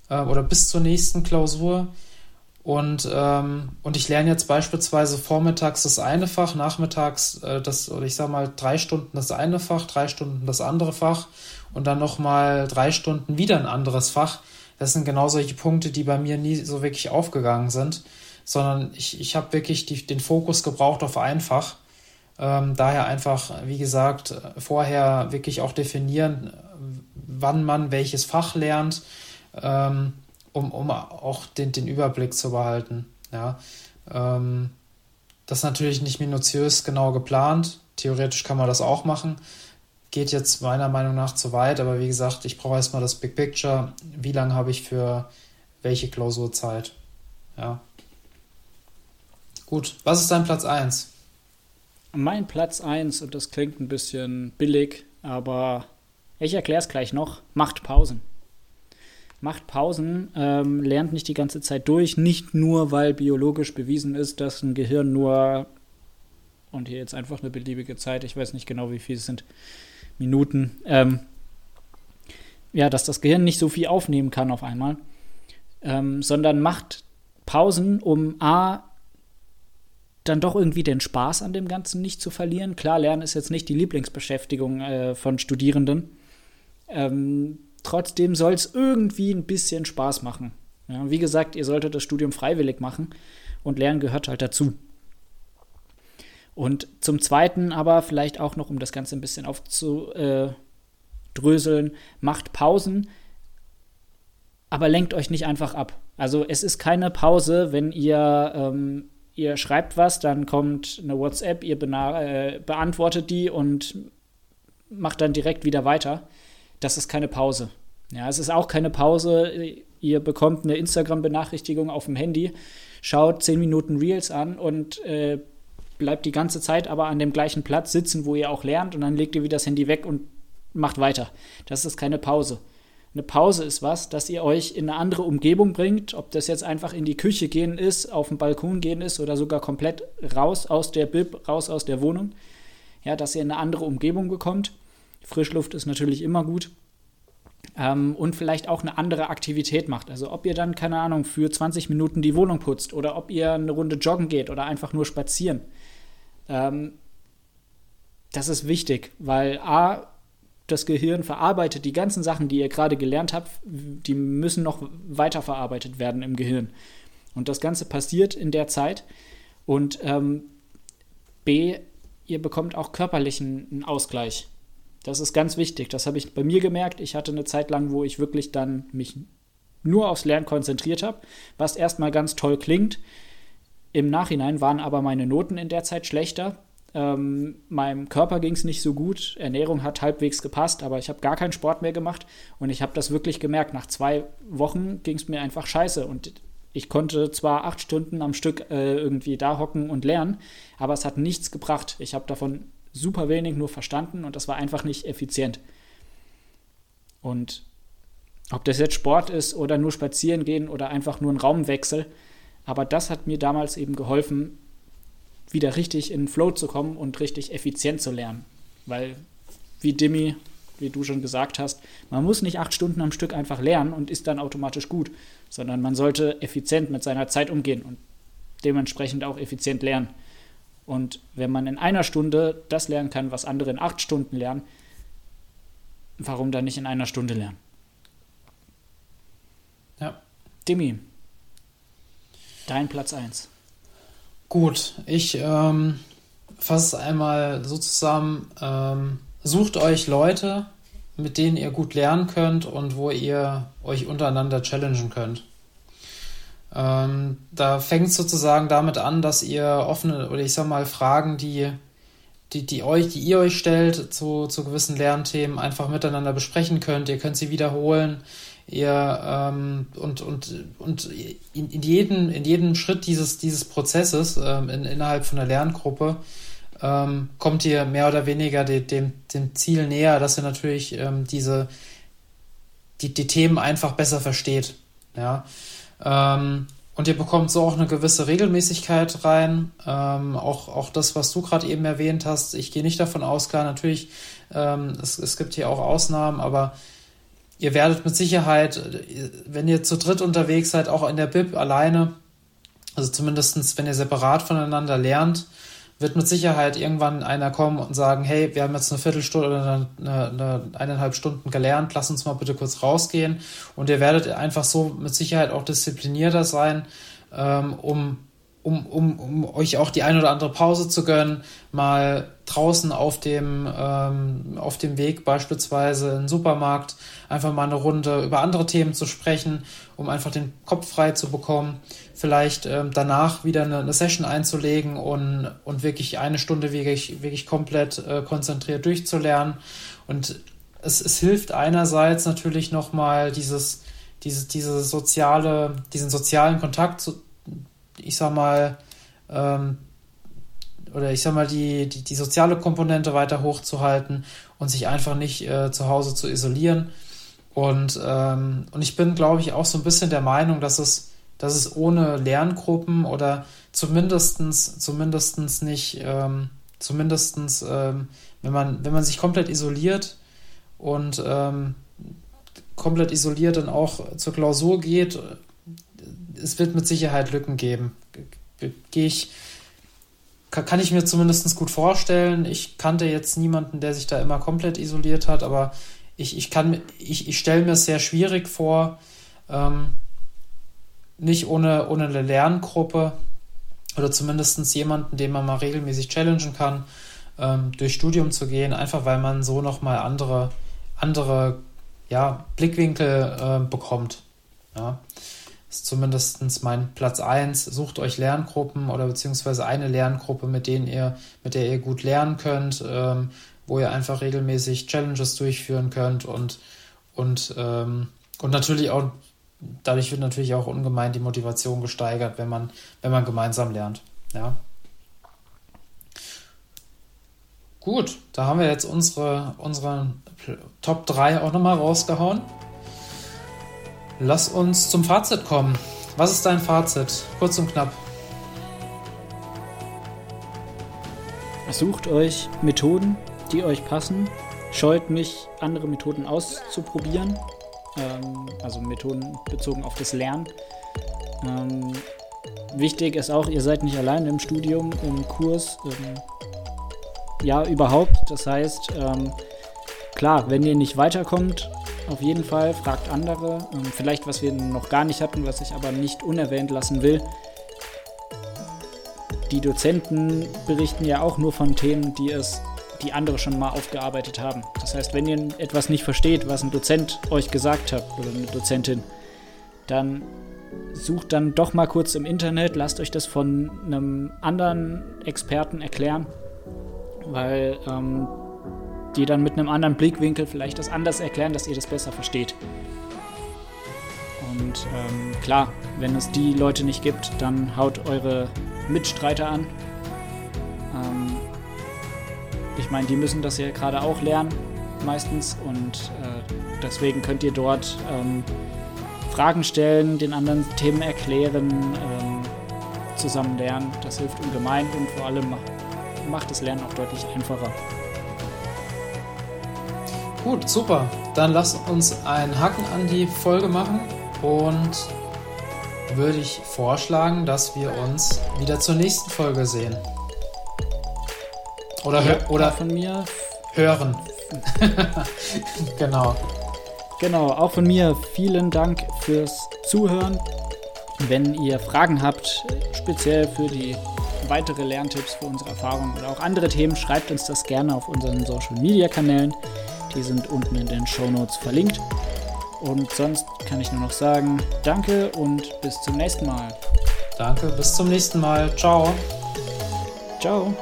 äh, oder bis zur nächsten Klausur und, ähm, und ich lerne jetzt beispielsweise vormittags das eine Fach, nachmittags äh, das, oder ich sage mal drei Stunden das eine Fach, drei Stunden das andere Fach und dann nochmal drei Stunden wieder ein anderes Fach. Das sind genau solche Punkte, die bei mir nie so wirklich aufgegangen sind, sondern ich, ich habe wirklich die, den Fokus gebraucht auf ein Fach. Ähm, daher einfach, wie gesagt, vorher wirklich auch definieren, wann man welches Fach lernt. Ähm, um, um auch den, den Überblick zu behalten. Ja. Ähm, das ist natürlich nicht minutiös genau geplant. Theoretisch kann man das auch machen. Geht jetzt meiner Meinung nach zu weit, aber wie gesagt, ich brauche erstmal das Big Picture. Wie lange habe ich für welche Klausurzeit? Ja. Gut, was ist dein Platz 1? Mein Platz 1, und das klingt ein bisschen billig, aber ich erkläre es gleich noch, macht Pausen macht Pausen, ähm, lernt nicht die ganze Zeit durch, nicht nur, weil biologisch bewiesen ist, dass ein Gehirn nur, und hier jetzt einfach eine beliebige Zeit, ich weiß nicht genau, wie viel es sind, Minuten, ähm, ja, dass das Gehirn nicht so viel aufnehmen kann auf einmal, ähm, sondern macht Pausen, um A, dann doch irgendwie den Spaß an dem Ganzen nicht zu verlieren. Klar, Lernen ist jetzt nicht die Lieblingsbeschäftigung äh, von Studierenden. Ähm, trotzdem soll es irgendwie ein bisschen Spaß machen. Ja, wie gesagt, ihr solltet das Studium freiwillig machen und Lernen gehört halt dazu. Und zum Zweiten aber vielleicht auch noch, um das Ganze ein bisschen aufzudröseln, macht Pausen, aber lenkt euch nicht einfach ab. Also es ist keine Pause, wenn ihr, ähm, ihr schreibt was, dann kommt eine WhatsApp, ihr äh, beantwortet die und macht dann direkt wieder weiter das ist keine Pause. Ja, es ist auch keine Pause. Ihr bekommt eine Instagram-Benachrichtigung auf dem Handy, schaut 10 Minuten Reels an und äh, bleibt die ganze Zeit aber an dem gleichen Platz sitzen, wo ihr auch lernt und dann legt ihr wieder das Handy weg und macht weiter. Das ist keine Pause. Eine Pause ist was, dass ihr euch in eine andere Umgebung bringt, ob das jetzt einfach in die Küche gehen ist, auf den Balkon gehen ist oder sogar komplett raus aus der Bib, raus aus der Wohnung. Ja, dass ihr in eine andere Umgebung bekommt Frischluft ist natürlich immer gut. Ähm, und vielleicht auch eine andere Aktivität macht. Also ob ihr dann, keine Ahnung, für 20 Minuten die Wohnung putzt oder ob ihr eine Runde joggen geht oder einfach nur spazieren. Ähm, das ist wichtig, weil A, das Gehirn verarbeitet die ganzen Sachen, die ihr gerade gelernt habt, die müssen noch weiterverarbeitet werden im Gehirn. Und das Ganze passiert in der Zeit. Und ähm, B, ihr bekommt auch körperlichen Ausgleich. Das ist ganz wichtig. Das habe ich bei mir gemerkt. Ich hatte eine Zeit lang, wo ich wirklich dann mich nur aufs Lernen konzentriert habe, was erstmal ganz toll klingt, Im Nachhinein waren aber meine Noten in der Zeit schlechter. Ähm, meinem Körper ging es nicht so gut. Ernährung hat halbwegs gepasst, aber ich habe gar keinen Sport mehr gemacht. Und ich habe das wirklich gemerkt. Nach zwei Wochen ging es mir einfach scheiße. Und ich konnte zwar acht Stunden am Stück äh, irgendwie da hocken und lernen, aber es hat nichts gebracht. Ich habe davon super wenig nur verstanden und das war einfach nicht effizient. Und ob das jetzt Sport ist oder nur spazieren gehen oder einfach nur ein Raumwechsel, aber das hat mir damals eben geholfen, wieder richtig in den Flow zu kommen und richtig effizient zu lernen. Weil, wie Dimmy, wie du schon gesagt hast, man muss nicht acht Stunden am Stück einfach lernen und ist dann automatisch gut, sondern man sollte effizient mit seiner Zeit umgehen und dementsprechend auch effizient lernen. Und wenn man in einer Stunde das lernen kann, was andere in acht Stunden lernen, warum dann nicht in einer Stunde lernen? Ja. Dimi, dein Platz 1. Gut, ich ähm, fasse es einmal so zusammen. Ähm, sucht euch Leute, mit denen ihr gut lernen könnt und wo ihr euch untereinander challengen könnt. Ähm, da fängt es sozusagen damit an, dass ihr offene oder ich sag mal Fragen, die, die, die euch, die ihr euch stellt zu, zu gewissen Lernthemen, einfach miteinander besprechen könnt. Ihr könnt sie wiederholen. Ihr ähm, und, und, und in, in, jedem, in jedem Schritt dieses, dieses Prozesses ähm, in, innerhalb von der Lerngruppe ähm, kommt ihr mehr oder weniger de, dem, dem Ziel näher, dass ihr natürlich ähm, diese die, die Themen einfach besser versteht. Ja. Ähm, und ihr bekommt so auch eine gewisse Regelmäßigkeit rein. Ähm, auch, auch das, was du gerade eben erwähnt hast. Ich gehe nicht davon aus, klar, natürlich, ähm, es, es gibt hier auch Ausnahmen, aber ihr werdet mit Sicherheit, wenn ihr zu dritt unterwegs seid, auch in der Bib alleine, also zumindest wenn ihr separat voneinander lernt, wird mit Sicherheit irgendwann einer kommen und sagen, hey, wir haben jetzt eine Viertelstunde oder eine, eine, eineinhalb Stunden gelernt, lass uns mal bitte kurz rausgehen. Und ihr werdet einfach so mit Sicherheit auch disziplinierter sein, ähm, um um, um, um euch auch die ein oder andere Pause zu gönnen, mal draußen auf dem, ähm, auf dem Weg beispielsweise im Supermarkt einfach mal eine Runde über andere Themen zu sprechen, um einfach den Kopf frei zu bekommen, vielleicht ähm, danach wieder eine, eine, Session einzulegen und, und wirklich eine Stunde wirklich, wirklich komplett äh, konzentriert durchzulernen. Und es, es hilft einerseits natürlich nochmal dieses, diese, diese soziale, diesen sozialen Kontakt zu, ich sag mal, ähm, oder ich sag mal, die, die, die soziale Komponente weiter hochzuhalten und sich einfach nicht äh, zu Hause zu isolieren. Und, ähm, und ich bin, glaube ich, auch so ein bisschen der Meinung, dass es, dass es ohne Lerngruppen oder zumindestens, zumindestens nicht, ähm, zumindestens, ähm, wenn man, wenn man sich komplett isoliert und ähm, komplett isoliert dann auch zur Klausur geht, es wird mit Sicherheit Lücken geben. Gehe ich, kann ich mir zumindest gut vorstellen. Ich kannte jetzt niemanden, der sich da immer komplett isoliert hat, aber ich, ich ich, ich stelle mir es sehr schwierig vor, ähm, nicht ohne, ohne eine Lerngruppe oder zumindest jemanden, den man mal regelmäßig challengen kann, ähm, durch Studium zu gehen, einfach weil man so nochmal andere, andere ja, Blickwinkel äh, bekommt. Ja ist zumindest mein Platz 1. Sucht euch Lerngruppen oder beziehungsweise eine Lerngruppe, mit denen ihr, mit der ihr gut lernen könnt, ähm, wo ihr einfach regelmäßig Challenges durchführen könnt und, und, ähm, und natürlich auch, dadurch wird natürlich auch ungemein die Motivation gesteigert, wenn man, wenn man gemeinsam lernt. Ja. Gut, da haben wir jetzt unsere, unsere Top 3 auch nochmal rausgehauen. Lass uns zum Fazit kommen. Was ist dein Fazit? Kurz und knapp. Sucht euch Methoden, die euch passen. Scheut nicht, andere Methoden auszuprobieren. Ähm, also Methoden bezogen auf das Lernen. Ähm, wichtig ist auch, ihr seid nicht allein im Studium, im Kurs. Ähm, ja, überhaupt. Das heißt, ähm, klar, wenn ihr nicht weiterkommt, auf jeden Fall. Fragt andere. Ähm, vielleicht, was wir noch gar nicht hatten, was ich aber nicht unerwähnt lassen will. Die Dozenten berichten ja auch nur von Themen, die es die andere schon mal aufgearbeitet haben. Das heißt, wenn ihr etwas nicht versteht, was ein Dozent euch gesagt hat oder eine Dozentin, dann sucht dann doch mal kurz im Internet, lasst euch das von einem anderen Experten erklären, weil ähm, die dann mit einem anderen Blickwinkel vielleicht das anders erklären, dass ihr das besser versteht. Und ähm, klar, wenn es die Leute nicht gibt, dann haut eure Mitstreiter an. Ähm, ich meine, die müssen das ja gerade auch lernen, meistens. Und äh, deswegen könnt ihr dort ähm, Fragen stellen, den anderen Themen erklären, ähm, zusammen lernen. Das hilft ungemein und vor allem macht, macht das Lernen auch deutlich einfacher. Gut, super. Dann lasst uns einen Haken an die Folge machen und würde ich vorschlagen, dass wir uns wieder zur nächsten Folge sehen. Oder, ja, oder von mir hören. genau. Genau, auch von mir vielen Dank fürs Zuhören. Wenn ihr Fragen habt, speziell für die weitere Lerntipps für unsere Erfahrungen oder auch andere Themen, schreibt uns das gerne auf unseren Social Media Kanälen. Die sind unten in den Show Notes verlinkt. Und sonst kann ich nur noch sagen, danke und bis zum nächsten Mal. Danke, bis zum nächsten Mal. Ciao. Ciao.